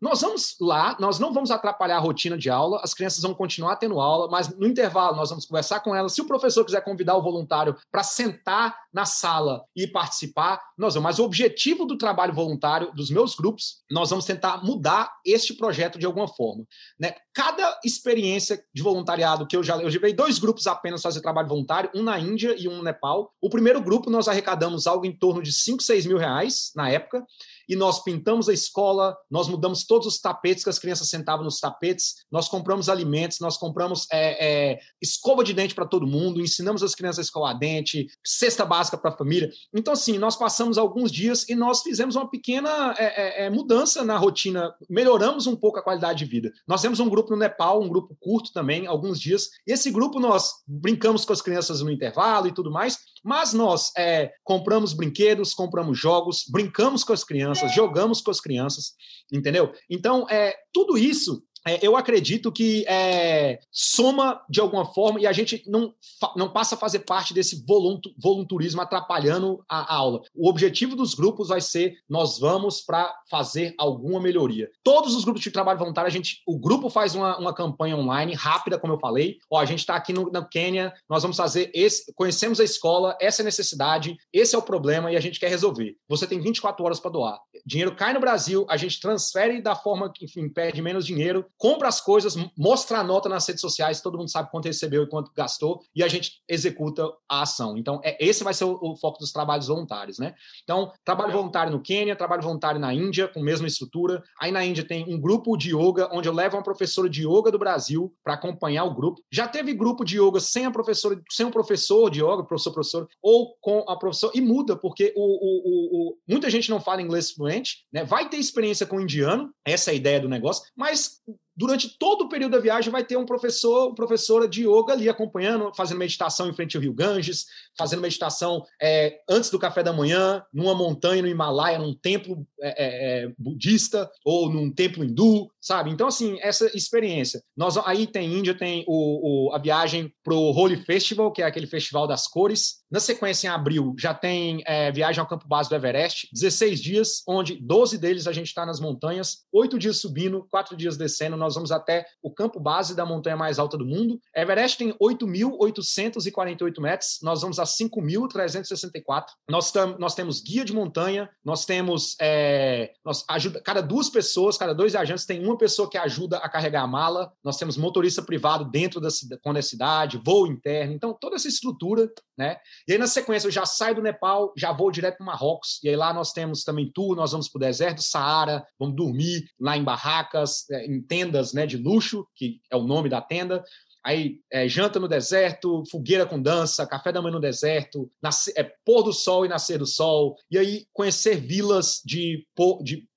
C: Nós vamos lá, nós não vamos atrapalhar a rotina de aula, as crianças vão continuar tendo aula, mas no intervalo nós vamos conversar com elas. Se o professor quiser convidar o voluntário para sentar na sala e participar, nós vamos. Mas o objetivo do trabalho voluntário dos meus grupos, nós vamos tentar mudar este projeto de alguma forma. Né? Cada experiência de voluntariado que eu já eu levei dois grupos apenas fazer trabalho voluntário, um na Índia e um no Nepal. O primeiro grupo nós arrecadamos algo em torno de 5, 6 mil reais na época e nós pintamos a escola, nós mudamos todos os tapetes que as crianças sentavam nos tapetes, nós compramos alimentos, nós compramos é, é, escova de dente para todo mundo, ensinamos as crianças a escovar dente, cesta básica para a família. Então, assim, nós passamos alguns dias e nós fizemos uma pequena é, é, é, mudança na rotina, melhoramos um pouco a qualidade de vida. Nós temos um grupo no Nepal, um grupo curto também, alguns dias. Esse grupo nós brincamos com as crianças no intervalo e tudo mais, mas nós é, compramos brinquedos, compramos jogos, brincamos com as crianças, jogamos com as crianças, entendeu? Então, é, tudo isso eu acredito que é, soma de alguma forma e a gente não, não passa a fazer parte desse volunturismo atrapalhando a, a aula. O objetivo dos grupos vai ser nós vamos para fazer alguma melhoria. Todos os grupos de trabalho voluntário, a gente, o grupo faz uma, uma campanha online rápida, como eu falei. Ó, a gente está aqui no, no Quênia, nós vamos fazer esse, conhecemos a escola, essa é a necessidade, esse é o problema e a gente quer resolver. Você tem 24 horas para doar. Dinheiro cai no Brasil, a gente transfere da forma que, enfim, perde menos dinheiro compra as coisas, mostra a nota nas redes sociais, todo mundo sabe quanto recebeu e quanto gastou, e a gente executa a ação. Então, é, esse vai ser o, o foco dos trabalhos voluntários, né? Então, trabalho voluntário no Quênia, trabalho voluntário na Índia, com a mesma estrutura. Aí na Índia tem um grupo de yoga, onde eu levo uma professora de yoga do Brasil para acompanhar o grupo. Já teve grupo de yoga sem a professora, sem um professor de yoga, professor, professor, ou com a professora, e muda, porque o, o, o, muita gente não fala inglês fluente, né? Vai ter experiência com o indiano, essa é a ideia do negócio, mas durante todo o período da viagem vai ter um professor, professora de yoga ali acompanhando, fazendo meditação em frente ao Rio Ganges, fazendo meditação é, antes do café da manhã, numa montanha no Himalaia, num templo é, é, é, budista ou num templo hindu, sabe? Então, assim, essa experiência. Nós, aí tem Índia, tem o, o a viagem para o Holy Festival, que é aquele festival das cores. Na sequência, em abril, já tem é, viagem ao campo base do Everest, 16 dias, onde 12 deles a gente está nas montanhas, 8 dias subindo, 4 dias descendo, nós vamos até o campo base da montanha mais alta do mundo. Everest tem 8.848 metros, nós vamos a 5.364. Nós, nós temos guia de montanha, nós temos é, nós ajuda, cada duas pessoas, cada dois viajantes tem uma pessoa que ajuda a carregar a mala, nós temos motorista privado dentro da, quando é cidade, voo interno, então toda essa estrutura, né? E aí na sequência eu já saio do Nepal, já vou direto para Marrocos, e aí lá nós temos também tour, nós vamos para o deserto Saara, vamos dormir lá em barracas, é, em tendas tendas né, de luxo, que é o nome da tenda. Aí é, janta no deserto, fogueira com dança, café da manhã no deserto, nascer, é, pôr do sol e nascer do sol. E aí conhecer vilas de, de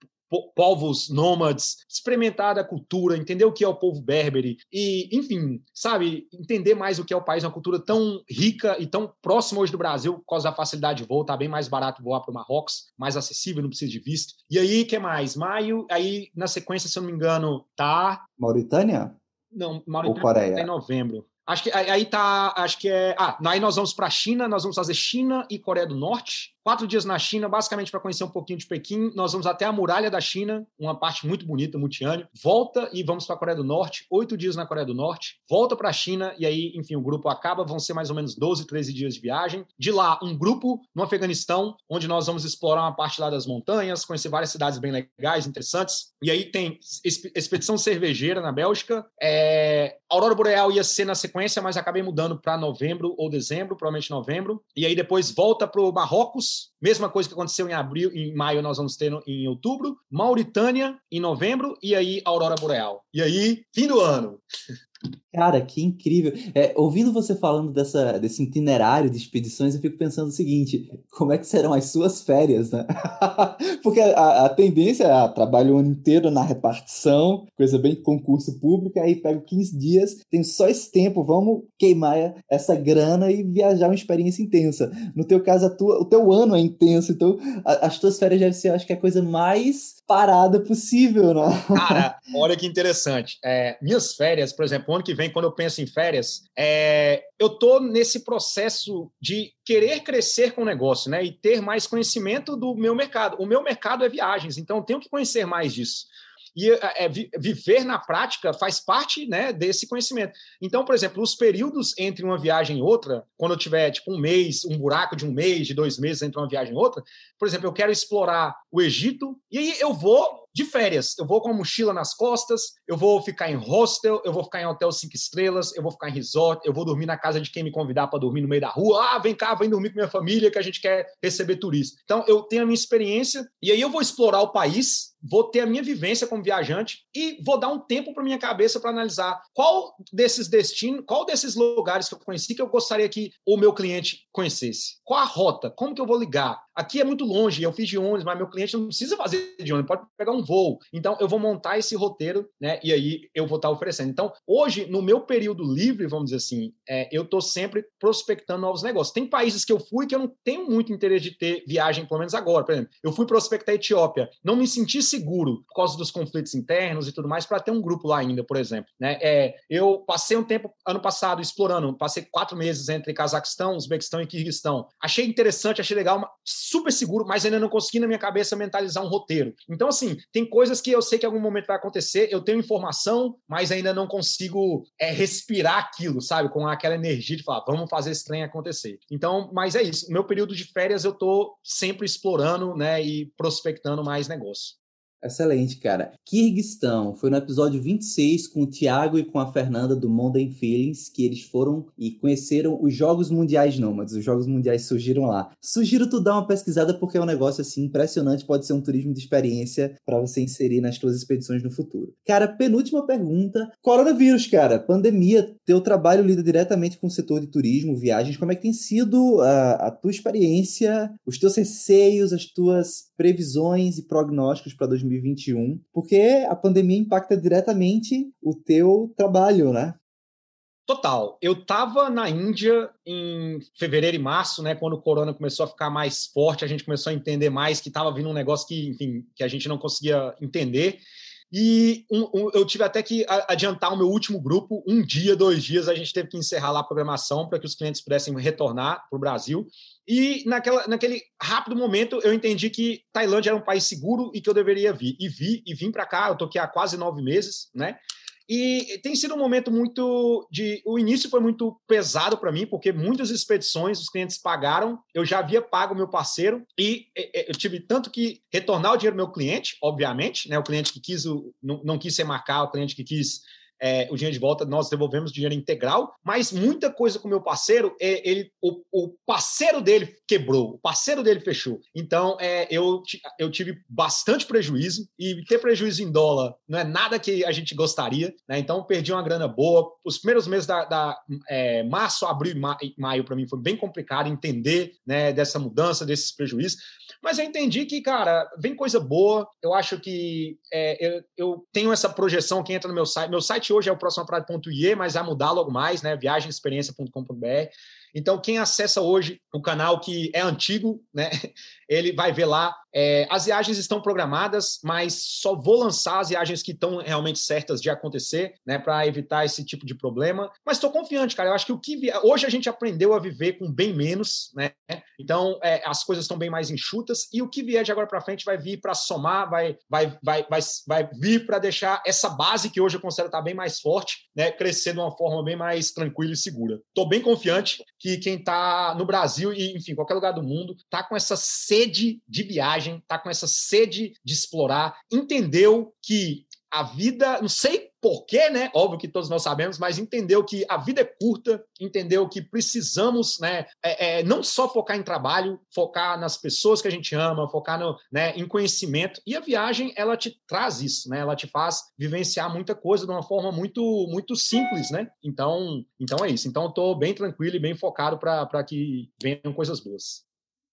C: povos nômades, experimentar a cultura, entender o que é o povo berbere e, enfim, sabe, entender mais o que é o país, uma cultura tão rica e tão próxima hoje do Brasil, por causa da facilidade de voo, tá bem mais barato voar para o Marrocos, mais acessível, não precisa de visto. E aí, que mais? Maio, aí na sequência, se eu não me engano, tá
B: Mauritânia?
C: Não, Mauritânia Ou Coreia? tá em novembro. Acho que aí tá, acho que é, ah, aí nós vamos para a China, nós vamos fazer China e Coreia do Norte quatro dias na China, basicamente para conhecer um pouquinho de Pequim. Nós vamos até a muralha da China, uma parte muito bonita, Mutiane. Volta e vamos para a Coreia do Norte, oito dias na Coreia do Norte. Volta para a China e aí, enfim, o grupo acaba. Vão ser mais ou menos 12, 13 dias de viagem. De lá, um grupo no Afeganistão, onde nós vamos explorar uma parte lá das montanhas, conhecer várias cidades bem legais, interessantes. E aí tem expedição cervejeira na Bélgica. É... Aurora Boreal ia ser na sequência, mas acabei mudando para novembro ou dezembro, provavelmente novembro. E aí depois volta para o Marrocos Mesma coisa que aconteceu em abril, em maio nós vamos ter no, em outubro, Mauritânia em novembro e aí Aurora Boreal. E aí, fim do ano.
B: Cara, que incrível. É, ouvindo você falando dessa, desse itinerário de expedições, eu fico pensando o seguinte: como é que serão as suas férias, né? Porque a, a, tendência é ah, trabalho o ano inteiro na repartição, coisa bem concurso público, aí pego 15 dias, tenho só esse tempo, vamos queimar essa grana e viajar uma experiência intensa. No teu caso, tua, o teu ano é intenso, então a, as tuas férias devem ser, acho que, a coisa mais parada possível, né?
C: Cara, olha que interessante. É, minhas férias, por exemplo, ano que vem, quando eu penso em férias, é, eu tô nesse processo de querer crescer com o negócio, né? E ter mais conhecimento do meu mercado. O meu mercado é viagens, então eu tenho que conhecer mais disso. E é, é viver na prática faz parte né, desse conhecimento. Então, por exemplo, os períodos entre uma viagem e outra, quando eu tiver tipo um mês, um buraco de um mês, de dois meses entre uma viagem e outra, por exemplo, eu quero explorar o Egito, e aí eu vou de férias. Eu vou com a mochila nas costas, eu vou ficar em hostel, eu vou ficar em hotel cinco estrelas, eu vou ficar em resort, eu vou dormir na casa de quem me convidar para dormir no meio da rua. Ah, vem cá, vem dormir com minha família que a gente quer receber turista. Então, eu tenho a minha experiência e aí eu vou explorar o país, vou ter a minha vivência como viajante e vou dar um tempo para minha cabeça para analisar qual desses destinos, qual desses lugares que eu conheci que eu gostaria que o meu cliente conhecesse. Qual a rota? Como que eu vou ligar? Aqui é muito longe, eu fiz de ônibus, mas meu cliente não precisa fazer de ônibus, pode pegar um voo. Então, eu vou montar esse roteiro, né? E aí eu vou estar oferecendo. Então, hoje, no meu período livre, vamos dizer assim, é, eu estou sempre prospectando novos negócios. Tem países que eu fui que eu não tenho muito interesse de ter viagem, pelo menos agora. Por exemplo, eu fui prospectar a Etiópia, não me senti seguro por causa dos conflitos internos e tudo mais, para ter um grupo lá ainda, por exemplo. Né? É, eu passei um tempo, ano passado, explorando, passei quatro meses entre Cazaquistão, Uzbequistão e Kirguistão. Achei interessante, achei legal, super seguro, mas ainda não consegui na minha cabeça mentalizar um roteiro. Então, assim, tem coisas que eu sei que em algum momento vai acontecer, eu tenho informação, mas ainda não consigo é, respirar aquilo, sabe? Com aquela energia de falar, vamos fazer esse trem acontecer. Então, mas é isso. Meu período de férias eu tô sempre explorando, né, e prospectando mais negócio.
B: Excelente, cara. Kirguistão foi no episódio 26 com o Thiago e com a Fernanda do Modern Feelings que eles foram e conheceram os Jogos Mundiais Nômades. Os Jogos Mundiais surgiram lá. Sugiro tu dar uma pesquisada porque é um negócio assim impressionante, pode ser um turismo de experiência para você inserir nas tuas expedições no futuro. Cara, penúltima pergunta. Coronavírus, cara, pandemia, teu trabalho lida diretamente com o setor de turismo, viagens, como é que tem sido a, a tua experiência, os teus receios, as tuas previsões e prognósticos para 2020 2021, porque a pandemia impacta diretamente o teu trabalho, né?
C: Total. Eu estava na Índia em fevereiro e março, né, quando o corona começou a ficar mais forte, a gente começou a entender mais que estava vindo um negócio que, enfim, que a gente não conseguia entender. E um, um, eu tive até que adiantar o meu último grupo, um dia, dois dias, a gente teve que encerrar lá a programação para que os clientes pudessem retornar para o Brasil. E naquela, naquele rápido momento eu entendi que Tailândia era um país seguro e que eu deveria vir. E vi, e vim para cá, eu estou aqui há quase nove meses, né? E tem sido um momento muito de. O início foi muito pesado para mim, porque muitas expedições os clientes pagaram, eu já havia pago o meu parceiro, e eu tive tanto que retornar o dinheiro do meu cliente, obviamente, né? O cliente que quis, não, não quis ser marcar, o cliente que quis é, o dinheiro de volta, nós devolvemos dinheiro integral, mas muita coisa com o meu parceiro, é, ele, o, o, parceiro dele quebrou, o parceiro dele fechou. Então, é, eu, eu tive bastante prejuízo, e ter prejuízo em dólar não é nada que a gente gostaria, né? Então, perdi uma grana boa. Os primeiros meses da, da é, março, abril e maio, para mim, foi bem complicado entender né, dessa mudança, desses prejuízos. Mas eu entendi que, cara, vem coisa boa. Eu acho que é, eu, eu, tenho essa projeção que entra no meu site. Meu site hoje é o próximopraia.ie, mas vai mudar logo mais, né? Viagemexperiência.com.br. Então, quem acessa hoje o canal que é antigo, né, ele vai ver lá. É, as viagens estão programadas, mas só vou lançar as viagens que estão realmente certas de acontecer, né, para evitar esse tipo de problema. Mas estou confiante, cara. Eu acho que o que hoje a gente aprendeu a viver com bem menos, né? Então, é, as coisas estão bem mais enxutas e o que vier de agora para frente vai vir para somar, vai, vai, vai, vai, vai vir para deixar essa base que hoje eu considero estar tá bem mais forte, né, crescer de uma forma bem mais tranquila e segura. Estou bem confiante que quem está no Brasil e, enfim, qualquer lugar do mundo, está com essa sede de viagem, está com essa sede de explorar, entendeu que a vida, não sei porquê, né? Óbvio que todos nós sabemos, mas entendeu que a vida é curta, entendeu que precisamos, né? É, é, não só focar em trabalho, focar nas pessoas que a gente ama, focar no, né, em conhecimento. E a viagem, ela te traz isso, né? Ela te faz vivenciar muita coisa de uma forma muito, muito simples, né? Então, então é isso. Então, eu estou bem tranquilo e bem focado para que venham coisas boas.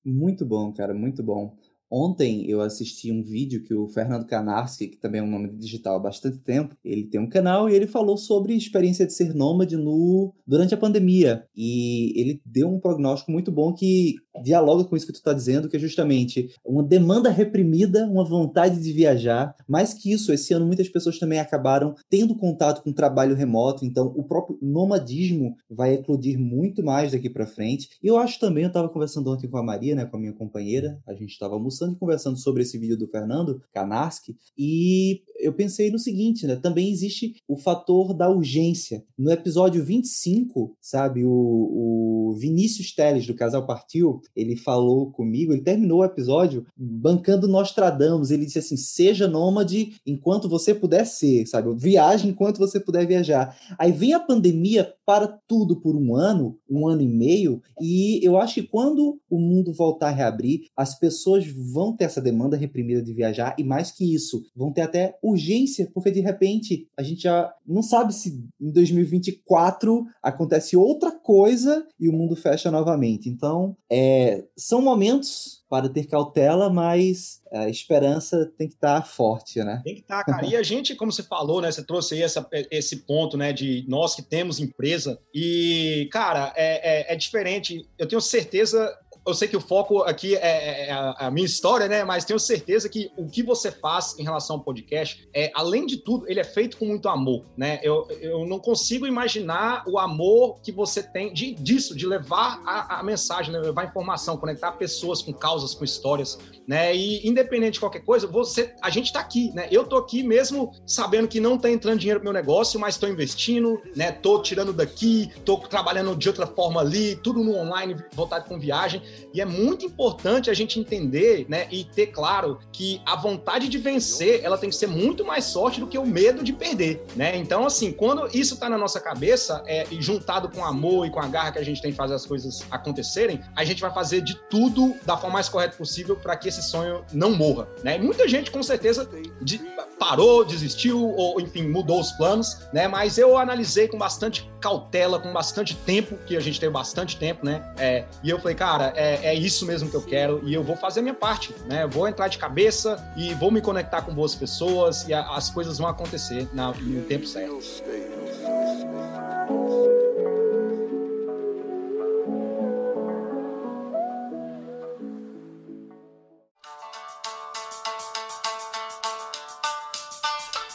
B: Muito bom, cara, muito bom. Ontem eu assisti um vídeo que o Fernando Canarski, que também é um nome digital há bastante tempo, ele tem um canal e ele falou sobre a experiência de ser nômade no durante a pandemia. E ele deu um prognóstico muito bom que dialoga com isso que tu está dizendo, que é justamente uma demanda reprimida, uma vontade de viajar. Mais que isso, esse ano muitas pessoas também acabaram tendo contato com trabalho remoto, então o próprio nomadismo vai eclodir muito mais daqui para frente. E eu acho também, eu estava conversando ontem com a Maria, né, com a minha companheira, a gente estava almoçando e conversando sobre esse vídeo do Fernando Kanarski, e eu pensei no seguinte, né? Também existe o fator da urgência. No episódio 25, sabe, o, o Vinícius Teles, do Casal Partiu, ele falou comigo, ele terminou o episódio bancando Nostradamus. Ele disse assim: seja nômade enquanto você puder ser, sabe? Viaje enquanto você puder viajar. Aí vem a pandemia para tudo por um ano, um ano e meio, e eu acho que quando o mundo voltar a reabrir, as pessoas vão ter essa demanda reprimida de viajar, e mais que isso, vão ter até urgência, porque de repente a gente já não sabe se em 2024 acontece outra coisa e o mundo fecha novamente. Então, é, são momentos para ter cautela, mas a esperança tem que estar tá forte, né?
C: Tem que estar, tá, cara. E a gente, como você falou, né? Você trouxe aí essa, esse ponto, né? De nós que temos empresa. E, cara, é, é, é diferente. Eu tenho certeza eu sei que o foco aqui é, é, é a minha história, né? Mas tenho certeza que o que você faz em relação ao podcast, é, além de tudo, ele é feito com muito amor, né? Eu, eu não consigo imaginar o amor que você tem de, disso, de levar a, a mensagem, né? levar a informação, conectar pessoas com causas, com histórias, né? E independente de qualquer coisa, você, a gente está aqui, né? Eu tô aqui mesmo sabendo que não está entrando dinheiro pro meu negócio, mas estou investindo, né? Tô tirando daqui, tô trabalhando de outra forma ali, tudo no online, voltado com viagem. E é muito importante a gente entender, né, e ter claro que a vontade de vencer, ela tem que ser muito mais forte do que o medo de perder, né? Então, assim, quando isso está na nossa cabeça, é, e juntado com o amor e com a garra que a gente tem de fazer as coisas acontecerem, a gente vai fazer de tudo da forma mais correta possível para que esse sonho não morra, né? E muita gente, com certeza, de, parou, desistiu, ou enfim, mudou os planos, né? Mas eu analisei com bastante cautela, com bastante tempo, que a gente teve bastante tempo, né? É, e eu falei, cara, é, é, isso mesmo que eu quero e eu vou fazer a minha parte, né? Vou entrar de cabeça e vou me conectar com boas pessoas e a, as coisas vão acontecer na, no tempo certo.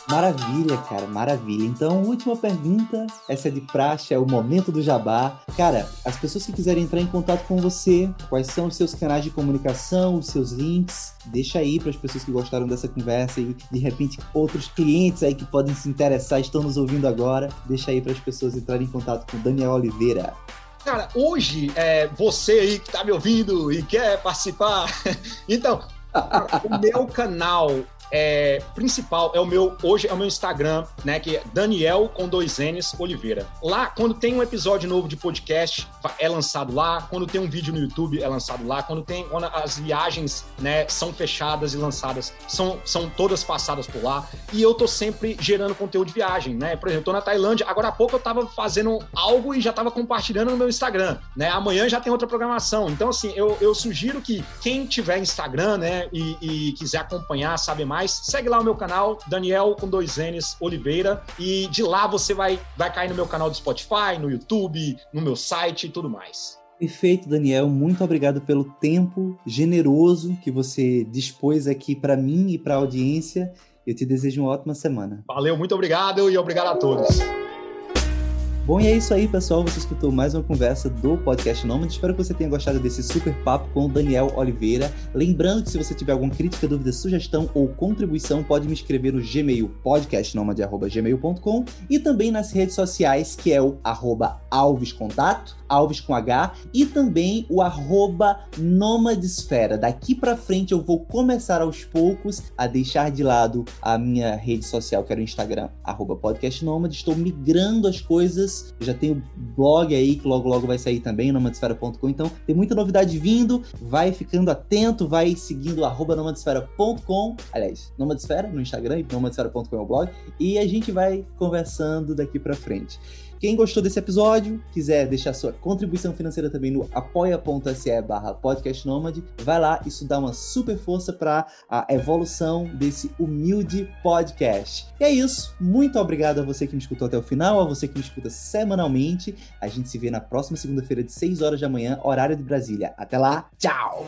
B: Maravilha, cara, maravilha. Então, última pergunta, essa é de praxe, é o momento do jabá. Cara, as pessoas que quiserem entrar em contato com você, quais são os seus canais de comunicação, os seus links? Deixa aí para as pessoas que gostaram dessa conversa e de repente outros clientes aí que podem se interessar estão nos ouvindo agora. Deixa aí para as pessoas entrarem em contato com Daniel Oliveira.
C: Cara, hoje, é, você aí que está me ouvindo e quer participar, então, o meu canal é, principal é o meu, hoje é o meu Instagram, né? Que é Daniel com dois N's Oliveira. Lá, quando tem um episódio novo de podcast, é lançado lá. Quando tem um vídeo no YouTube, é lançado lá. Quando tem, quando as viagens, né, são fechadas e lançadas, são, são todas passadas por lá. E eu tô sempre gerando conteúdo de viagem, né? Por exemplo, eu tô na Tailândia, agora há pouco eu tava fazendo algo e já tava compartilhando no meu Instagram, né? Amanhã já tem outra programação. Então, assim, eu, eu sugiro que quem tiver Instagram, né, e, e quiser acompanhar, saber mais, mais, segue lá o meu canal, Daniel com dois N's Oliveira, e de lá você vai, vai cair no meu canal do Spotify, no YouTube, no meu site e tudo mais.
B: Perfeito, Daniel. Muito obrigado pelo tempo generoso que você dispôs aqui para mim e para a audiência. Eu te desejo uma ótima semana.
C: Valeu, muito obrigado e obrigado a todos.
B: Bom, e é isso aí, pessoal. Você escutou mais uma conversa do Podcast Nômade. Espero que você tenha gostado desse super papo com o Daniel Oliveira. Lembrando que se você tiver alguma crítica, dúvida, sugestão ou contribuição, pode me escrever no Gmail, podcastnomade.gmail.com e também nas redes sociais, que é o arroba alvescontato, alves com H, e também o arroba nomadesfera. Daqui para frente eu vou começar aos poucos a deixar de lado a minha rede social, que era o Instagram, arroba podcastnomade. Estou migrando as coisas já tem o blog aí que logo logo vai sair também, nomadesfera.com. Então tem muita novidade vindo. Vai ficando atento, vai seguindo arroba nomadesfera.com. Aliás, Nomadesfera no Instagram e nomadesfera.com é o blog. E a gente vai conversando daqui para frente. Quem gostou desse episódio, quiser deixar sua contribuição financeira também no apoia.se barra podcastnomad, vai lá, isso dá uma super força para a evolução desse humilde podcast. E é isso, muito obrigado a você que me escutou até o final, a você que me escuta semanalmente. A gente se vê na próxima segunda-feira de 6 horas da manhã, horário de Brasília. Até lá, tchau!